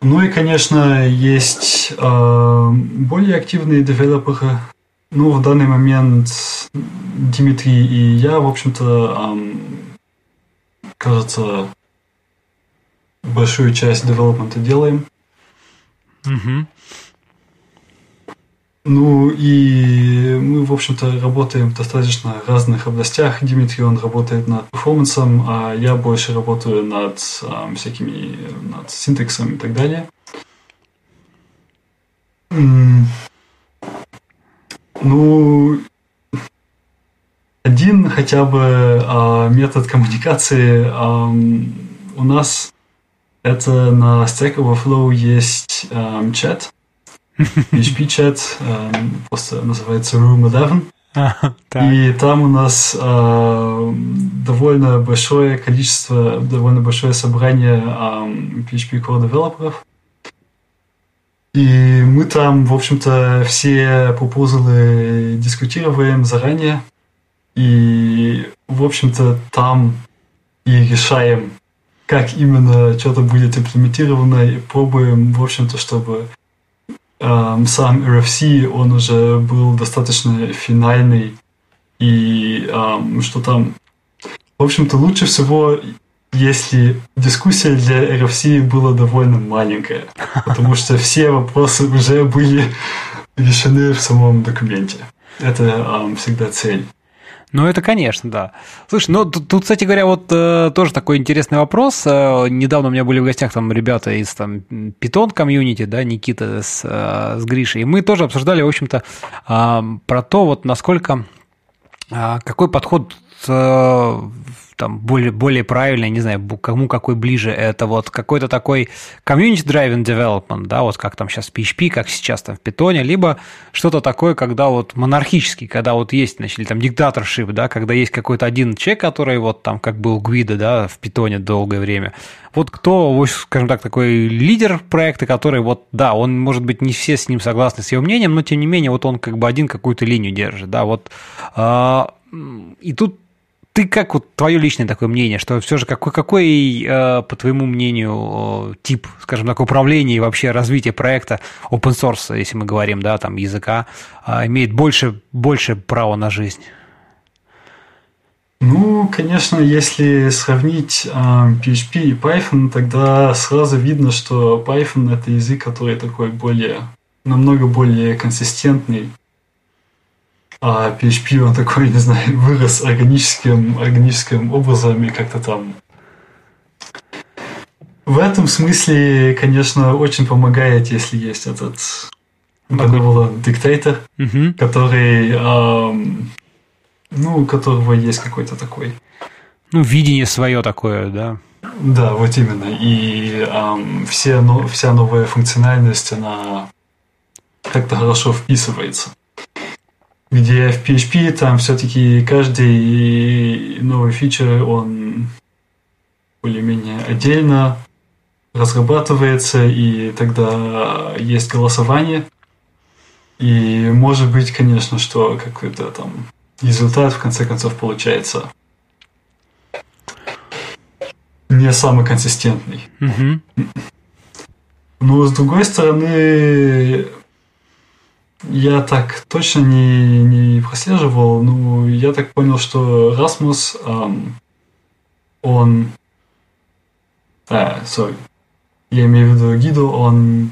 Ну и, конечно, есть э, более активные девелоперы. Ну, в данный момент Дмитрий и я, в общем-то, эм, кажется, большую часть девелопмента делаем. Угу. Ну и мы, в общем-то, работаем в достаточно разных областях. Дмитрий, он работает над перформансом, а я больше работаю над а, всякими, над синтексом и так далее. Ну, один хотя бы а, метод коммуникации а, у нас это на Stack Overflow есть а, чат, PHP-чат, эм, просто называется Room 11. [LAUGHS] И там у нас э, довольно большое количество, довольно большое собрание э, PHP Core девелоперов. И мы там, в общем-то, все пропозалы дискутируем заранее. И, в общем-то, там и решаем, как именно что-то будет имплементировано, и пробуем, в общем-то, чтобы сам RFC, он уже был достаточно финальный, и что там... В общем-то, лучше всего, если дискуссия для RFC была довольно маленькая, потому что все вопросы уже были решены в самом документе. Это всегда цель. Ну, это, конечно, да. Слушай, ну, тут, тут кстати говоря, вот э, тоже такой интересный вопрос. Э, недавно у меня были в гостях там ребята из там Python комьюнити, да, Никита с, э, с Гришей, и мы тоже обсуждали, в общем-то, э, про то, вот насколько, э, какой подход там более, более правильно, не знаю, кому какой ближе, это вот какой-то такой community driven development, да, вот как там сейчас PHP, как сейчас там в Python, либо что-то такое, когда вот монархический, когда вот есть, значит, или там диктаторшип, да, когда есть какой-то один человек, который вот там как был Гвида, да, в Python долгое время. Вот кто, скажем так, такой лидер проекта, который вот, да, он, может быть, не все с ним согласны, с его мнением, но тем не менее, вот он как бы один какую-то линию держит, да, вот. А, и тут ты как вот твое личное такое мнение, что все же какой, какой э, по твоему мнению, тип, скажем так, управления и вообще развития проекта open source, если мы говорим, да, там языка, э, имеет больше, больше права на жизнь? Ну, конечно, если сравнить э, PHP и Python, тогда сразу видно, что Python это язык, который такой более, намного более консистентный, а PHP, он такой, не знаю, [LAUGHS] вырос органическим, органическим образом и как-то там... В этом смысле, конечно, очень помогает, если есть этот benevolent диктатор, угу. который, эм, ну, у которого есть какой-то такой... Ну, видение свое такое, да? Да, вот именно. И эм, все, но, вся новая функциональность, она как-то хорошо вписывается где в PHP там все-таки каждый новый фичер, он более-менее отдельно разрабатывается, и тогда есть голосование. И может быть, конечно, что какой-то там результат в конце концов получается не самый консистентный. Mm-hmm. Но с другой стороны, я так точно не, не прослеживал, но я так понял, что Расмус, эм, он... А, sorry. Я имею в виду Гиду, он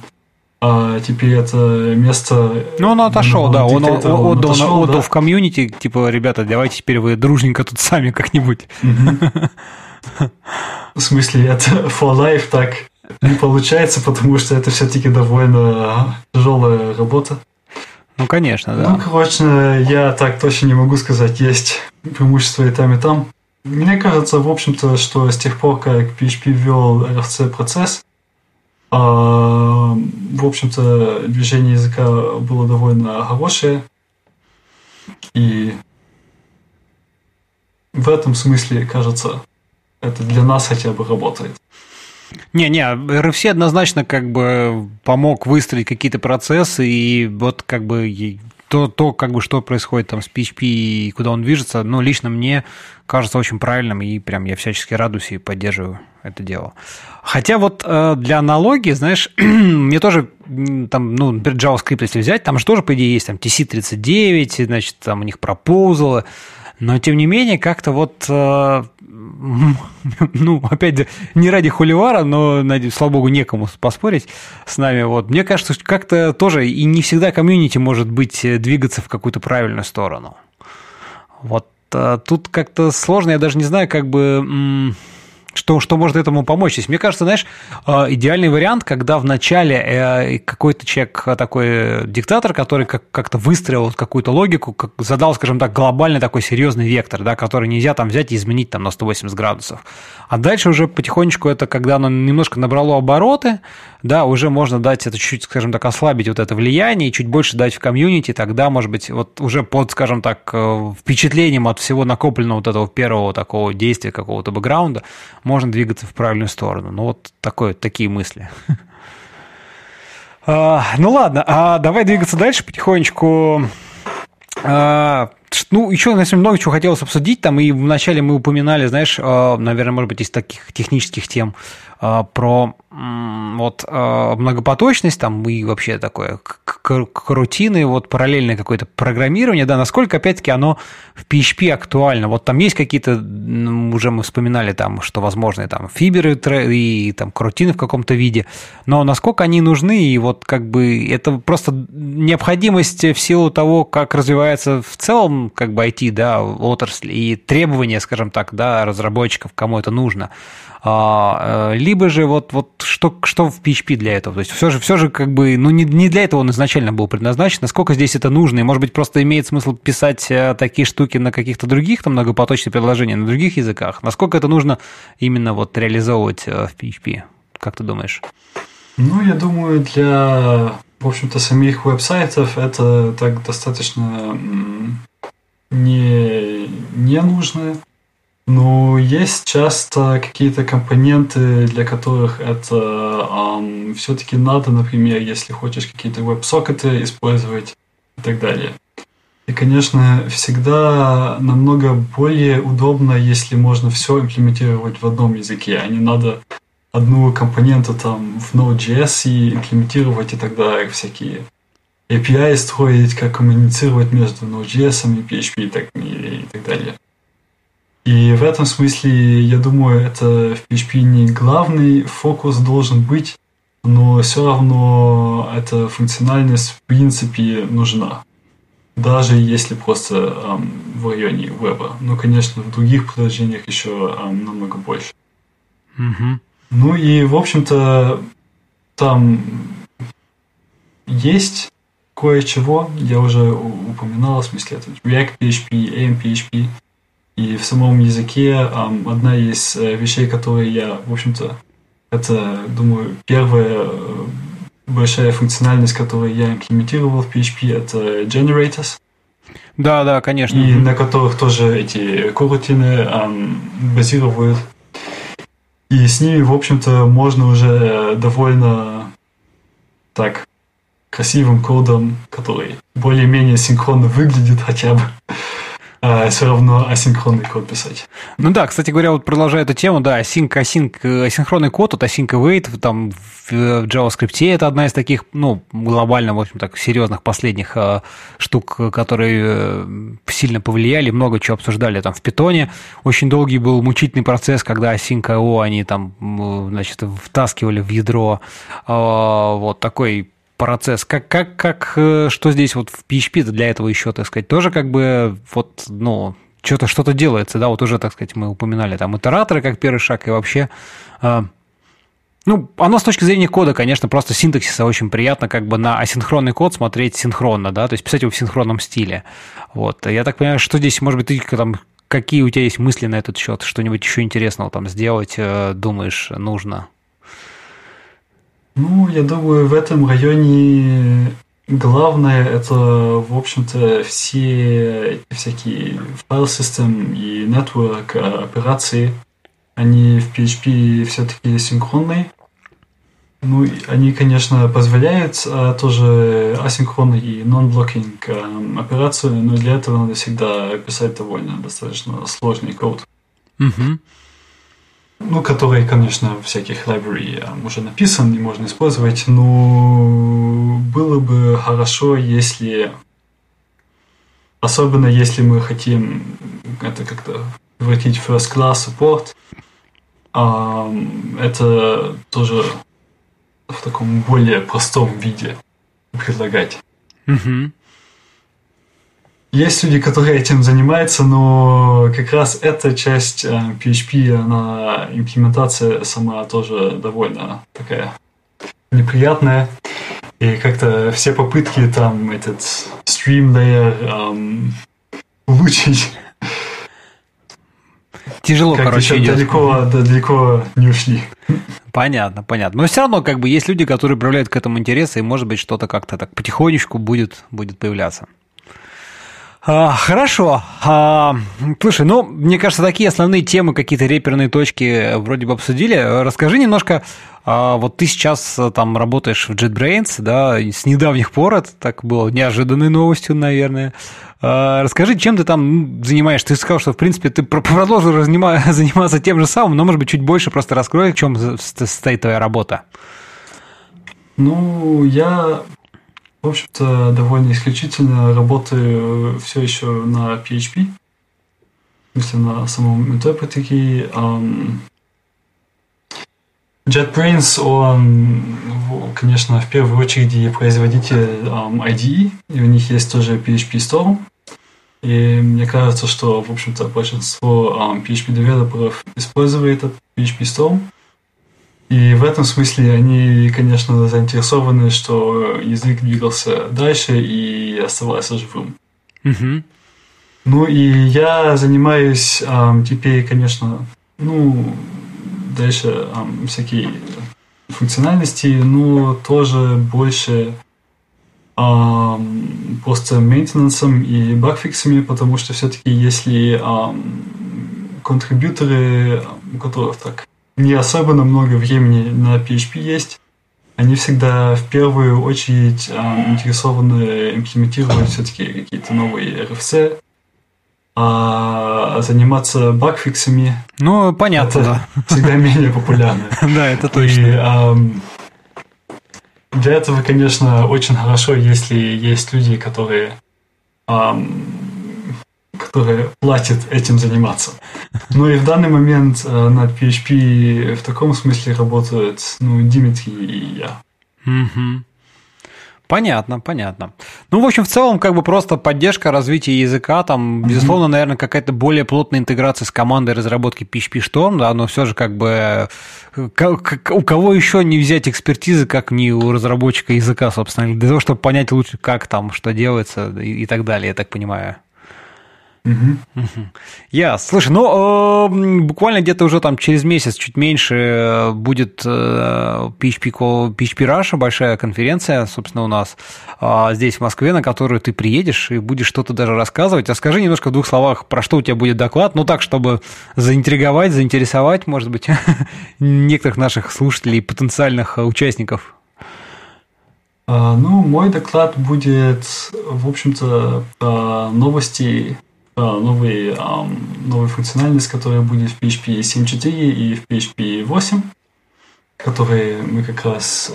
а теперь это место... Ну, он отошел, да, он, он, он отдал, отошел, отдал да? в комьюнити, типа, ребята, давайте теперь вы дружненько тут сами как-нибудь. В смысле, это for life так не получается, потому что это все-таки довольно тяжелая работа. Ну, конечно, да. Ну, короче, я так точно не могу сказать, есть преимущества и там, и там. Мне кажется, в общем-то, что с тех пор, как PHP ввел RFC-процесс, а, в общем-то, движение языка было довольно хорошее. И в этом смысле, кажется, это для нас хотя бы работает. Не-не, RFC однозначно как бы помог выстроить какие-то процессы, и вот как бы то, то, как бы, что происходит там с PHP и куда он движется, ну, лично мне кажется очень правильным, и прям я всячески радуюсь и поддерживаю это дело. Хотя вот э, для аналогии, знаешь, [CLEARS THROAT] мне тоже там, ну, например, JavaScript, если взять, там же тоже, по идее, есть там TC39, значит, там у них пропозалы, но, тем не менее, как-то вот, э, [LAUGHS] ну, опять же, не ради хуливара, но, слава богу, некому поспорить с нами. Вот. Мне кажется, что как-то тоже и не всегда комьюнити может быть э, двигаться в какую-то правильную сторону. Вот э, тут как-то сложно, я даже не знаю, как бы что, что может этому помочь. То есть, мне кажется, знаешь, э, идеальный вариант, когда вначале э, какой-то человек, э, такой диктатор, который как-то выстроил какую-то логику, задал, скажем так, глобальный такой серьезный вектор, да, который нельзя там взять и изменить там на 180 градусов. А дальше уже потихонечку это, когда оно немножко набрало обороты, да, уже можно дать это чуть, скажем так, ослабить вот это влияние и чуть больше дать в комьюнити, тогда, может быть, вот уже под, скажем так, впечатлением от всего накопленного вот этого первого такого действия какого-то бэкграунда, можно двигаться в правильную сторону. Ну, вот такое, такие мысли. А, ну ладно, а давай двигаться дальше потихонечку. А, ну, еще, на много чего хотелось обсудить. Там и вначале мы упоминали, знаешь, а, наверное, может быть, из таких технических тем про вот многопоточность там и вообще такое корутины, вот параллельное какое-то программирование, да, насколько, опять-таки, оно в PHP актуально? Вот там есть какие-то, уже мы вспоминали там, что возможны там фиберы и там корутины в каком-то виде, но насколько они нужны, и вот как бы это просто необходимость в силу того, как развивается в целом как бы IT, да, отрасль, и требования, скажем так, да, разработчиков, кому это нужно. А, э, либо же вот, вот что, что в PHP для этого? То есть все же, все же как бы, ну не, не для этого он изначально был предназначен, насколько здесь это нужно, и может быть просто имеет смысл писать э, такие штуки на каких-то других, там многопоточные предложения на других языках, насколько это нужно именно вот реализовывать э, в PHP? Как ты думаешь? Ну, я думаю, для, в общем-то, самих веб-сайтов это так достаточно не, не нужно. Ну, есть часто какие-то компоненты, для которых это um, все-таки надо, например, если хочешь какие-то веб-сокеты использовать и так далее. И, конечно, всегда намного более удобно, если можно все имплементировать в одном языке, а не надо одну компоненту там в Node.js и имплементировать, и тогда всякие API строить, как коммуницировать между Node.js и PHP и так, и, и так далее. И в этом смысле, я думаю, это в PHP не главный фокус должен быть, но все равно эта функциональность в принципе нужна. Даже если просто эм, в районе веба. Ну, конечно, в других приложениях еще эм, намного больше. Mm-hmm. Ну и, в общем-то, там есть кое-чего, я уже упоминал, в смысле, это React PHP, AMPHP, и в самом языке одна из э, вещей, которые я, в общем-то, это, думаю, первая э, большая функциональность, которую я имплементировал в PHP, это generators. Да, да, конечно. И на которых тоже эти корутины базируют. И с ними, в общем-то, можно уже довольно так красивым кодом, который более-менее синхронно выглядит хотя бы, а, все равно асинхронный код писать. Ну да, кстати говоря, вот продолжая эту тему, да, async, async, асинхронный код, вот async await, там в JavaScript это одна из таких, ну, глобально, в общем так, серьезных последних э, штук, которые э, сильно повлияли, много чего обсуждали там в питоне. Очень долгий был мучительный процесс, когда async.io они там, значит, втаскивали в ядро э, вот такой процесс. Как, как, как, э, что здесь вот в PHP для этого еще, так сказать, тоже как бы вот, ну, что-то что-то делается, да, вот уже, так сказать, мы упоминали там итераторы как первый шаг и вообще... Э, ну, оно с точки зрения кода, конечно, просто синтаксиса очень приятно как бы на асинхронный код смотреть синхронно, да, то есть писать его в синхронном стиле. Вот. Я так понимаю, что здесь, может быть, ты там какие у тебя есть мысли на этот счет, что-нибудь еще интересного там сделать, э, думаешь, нужно? Ну, я думаю, в этом районе главное это, в общем-то, все всякие файл систем и network операции, они в PHP все-таки синхронные. Ну, они, конечно, позволяют а, тоже асинхронный и non-blocking а, операцию, но для этого надо всегда писать довольно достаточно сложный код. Угу ну, который, конечно, всяких library уже написан и можно использовать, но было бы хорошо, если, особенно если мы хотим это как-то превратить в first class support, это тоже в таком более простом виде предлагать. Mm-hmm. Есть люди, которые этим занимаются, но как раз эта часть PHP, э, она имплементация сама тоже довольно такая неприятная. И как-то все попытки там этот stream layer эм, улучшить Тяжело, как короче, идет. Далеко, да, далеко не ушли. Понятно, понятно. Но все равно, как бы, есть люди, которые проявляют к этому интерес, и, может быть, что-то как-то так потихонечку будет, будет появляться. А, хорошо. А, слушай, ну, мне кажется, такие основные темы, какие-то реперные точки вроде бы обсудили. Расскажи немножко, а, вот ты сейчас э, там работаешь в JetBrains, да, с недавних пор это так было неожиданной новостью, наверное. Расскажи, чем ты там занимаешься? Ты сказал, что, в принципе, ты продолжил [LAUGHS] заниматься тем же самым, но, может быть, чуть больше просто раскрой, в чем состоит твоя работа. Ну, я в общем-то, довольно исключительно работаю все еще на PHP. В смысле, на самом интерпретере. Um, JetBrains, он, конечно, в первую очередь производитель um, IDE, и у них есть тоже PHP Storm. И мне кажется, что, в общем-то, большинство um, PHP-девелоперов использует этот PHP Storm. И в этом смысле они, конечно, заинтересованы, что язык двигался дальше и оставался живым. Угу. Ну и я занимаюсь эм, теперь, конечно, ну, дальше эм, всякие функциональности, но тоже больше эм, просто мейнтенансом и багфиксами, потому что все-таки если эм, контрибьюторы, у которых так не особенно много времени на PHP есть. Они всегда в первую очередь э, интересованы имплементировать все-таки какие-то новые RFC, а заниматься багфиксами. Ну, понятно, это да. Всегда [LAUGHS] менее популярно. Да, это точно. Для этого, конечно, очень хорошо, если есть люди, которые которые платят этим заниматься. Ну и в данный момент э, на PHP в таком смысле работают ну, Димитрий и я. Угу. Понятно, понятно. Ну, в общем, в целом, как бы просто поддержка развития языка, там, безусловно, mm-hmm. наверное, какая-то более плотная интеграция с командой разработки PHP Storm, да, но все же как бы у кого еще не взять экспертизы, как не у разработчика языка, собственно, для того, чтобы понять лучше, как там, что делается и, и так далее, я так понимаю. Угу. Я, слушай, ну э, буквально где-то уже там через месяц, чуть меньше, э, будет э, PHP, PHP Russia, большая конференция, собственно, у нас э, здесь, в Москве, на которую ты приедешь и будешь что-то даже рассказывать. А скажи немножко в двух словах, про что у тебя будет доклад, ну так, чтобы заинтриговать, заинтересовать, может быть, [LAUGHS] некоторых наших слушателей, потенциальных участников. А, ну, мой доклад будет, в общем-то, новости новые, новая функциональность, которая будет в PHP 7.4 и в PHP 8, которые мы как раз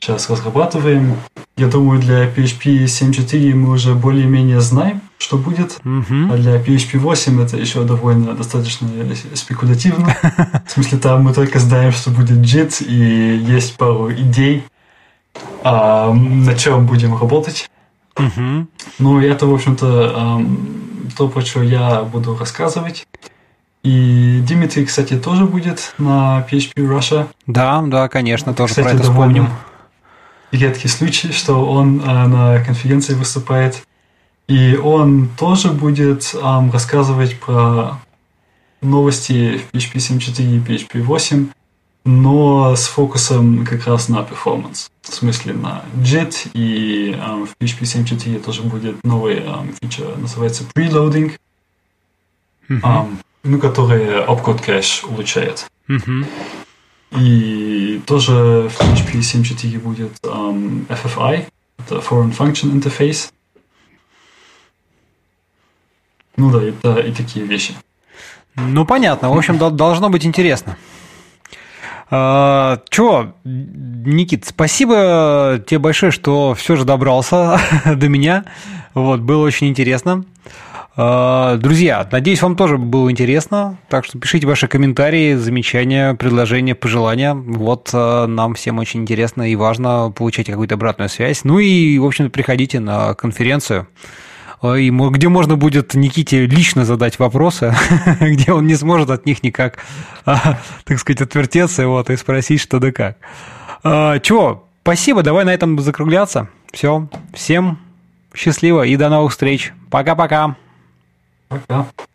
сейчас разрабатываем. Я думаю, для PHP 7.4 мы уже более-менее знаем, что будет. Mm-hmm. А для PHP 8 это еще довольно достаточно спекулятивно. [LAUGHS] В смысле, там мы только знаем, что будет JIT, и есть пару идей, а, на чем будем работать. Угу. Ну, это, в общем-то, то, про что я буду рассказывать. И Дмитрий, кстати, тоже будет на PHP Russia. Да, да, конечно, тоже кстати, про это вспомним. Редкий случай, что он э, на конференции выступает. И он тоже будет рассказывать про новости в PHP 7.4 и PHP 8 но с фокусом как раз на перформанс. В смысле на JIT и um, в PHP 7.4 тоже будет новый um, фича, называется preloading, uh-huh. um, ну, который opcode кэш улучшает. Uh-huh. И тоже в PHP 7.4 будет um, FFI, это Foreign Function Interface. Ну да, это и такие вещи. Ну, понятно. В общем, должно быть интересно. А, чё, Никит, спасибо тебе большое, что все же добрался [LAUGHS] до меня. Вот, было очень интересно. А, друзья, надеюсь, вам тоже было интересно. Так что пишите ваши комментарии, замечания, предложения, пожелания. Вот а, нам всем очень интересно и важно получать какую-то обратную связь. Ну и, в общем-то, приходите на конференцию и где можно будет Никите лично задать вопросы, [LAUGHS] где он не сможет от них никак, а, так сказать, отвертеться вот, и спросить, что да как. А, чего, спасибо, давай на этом закругляться. Все, всем счастливо и до новых встреч. Пока-пока. Пока. -пока. Пока.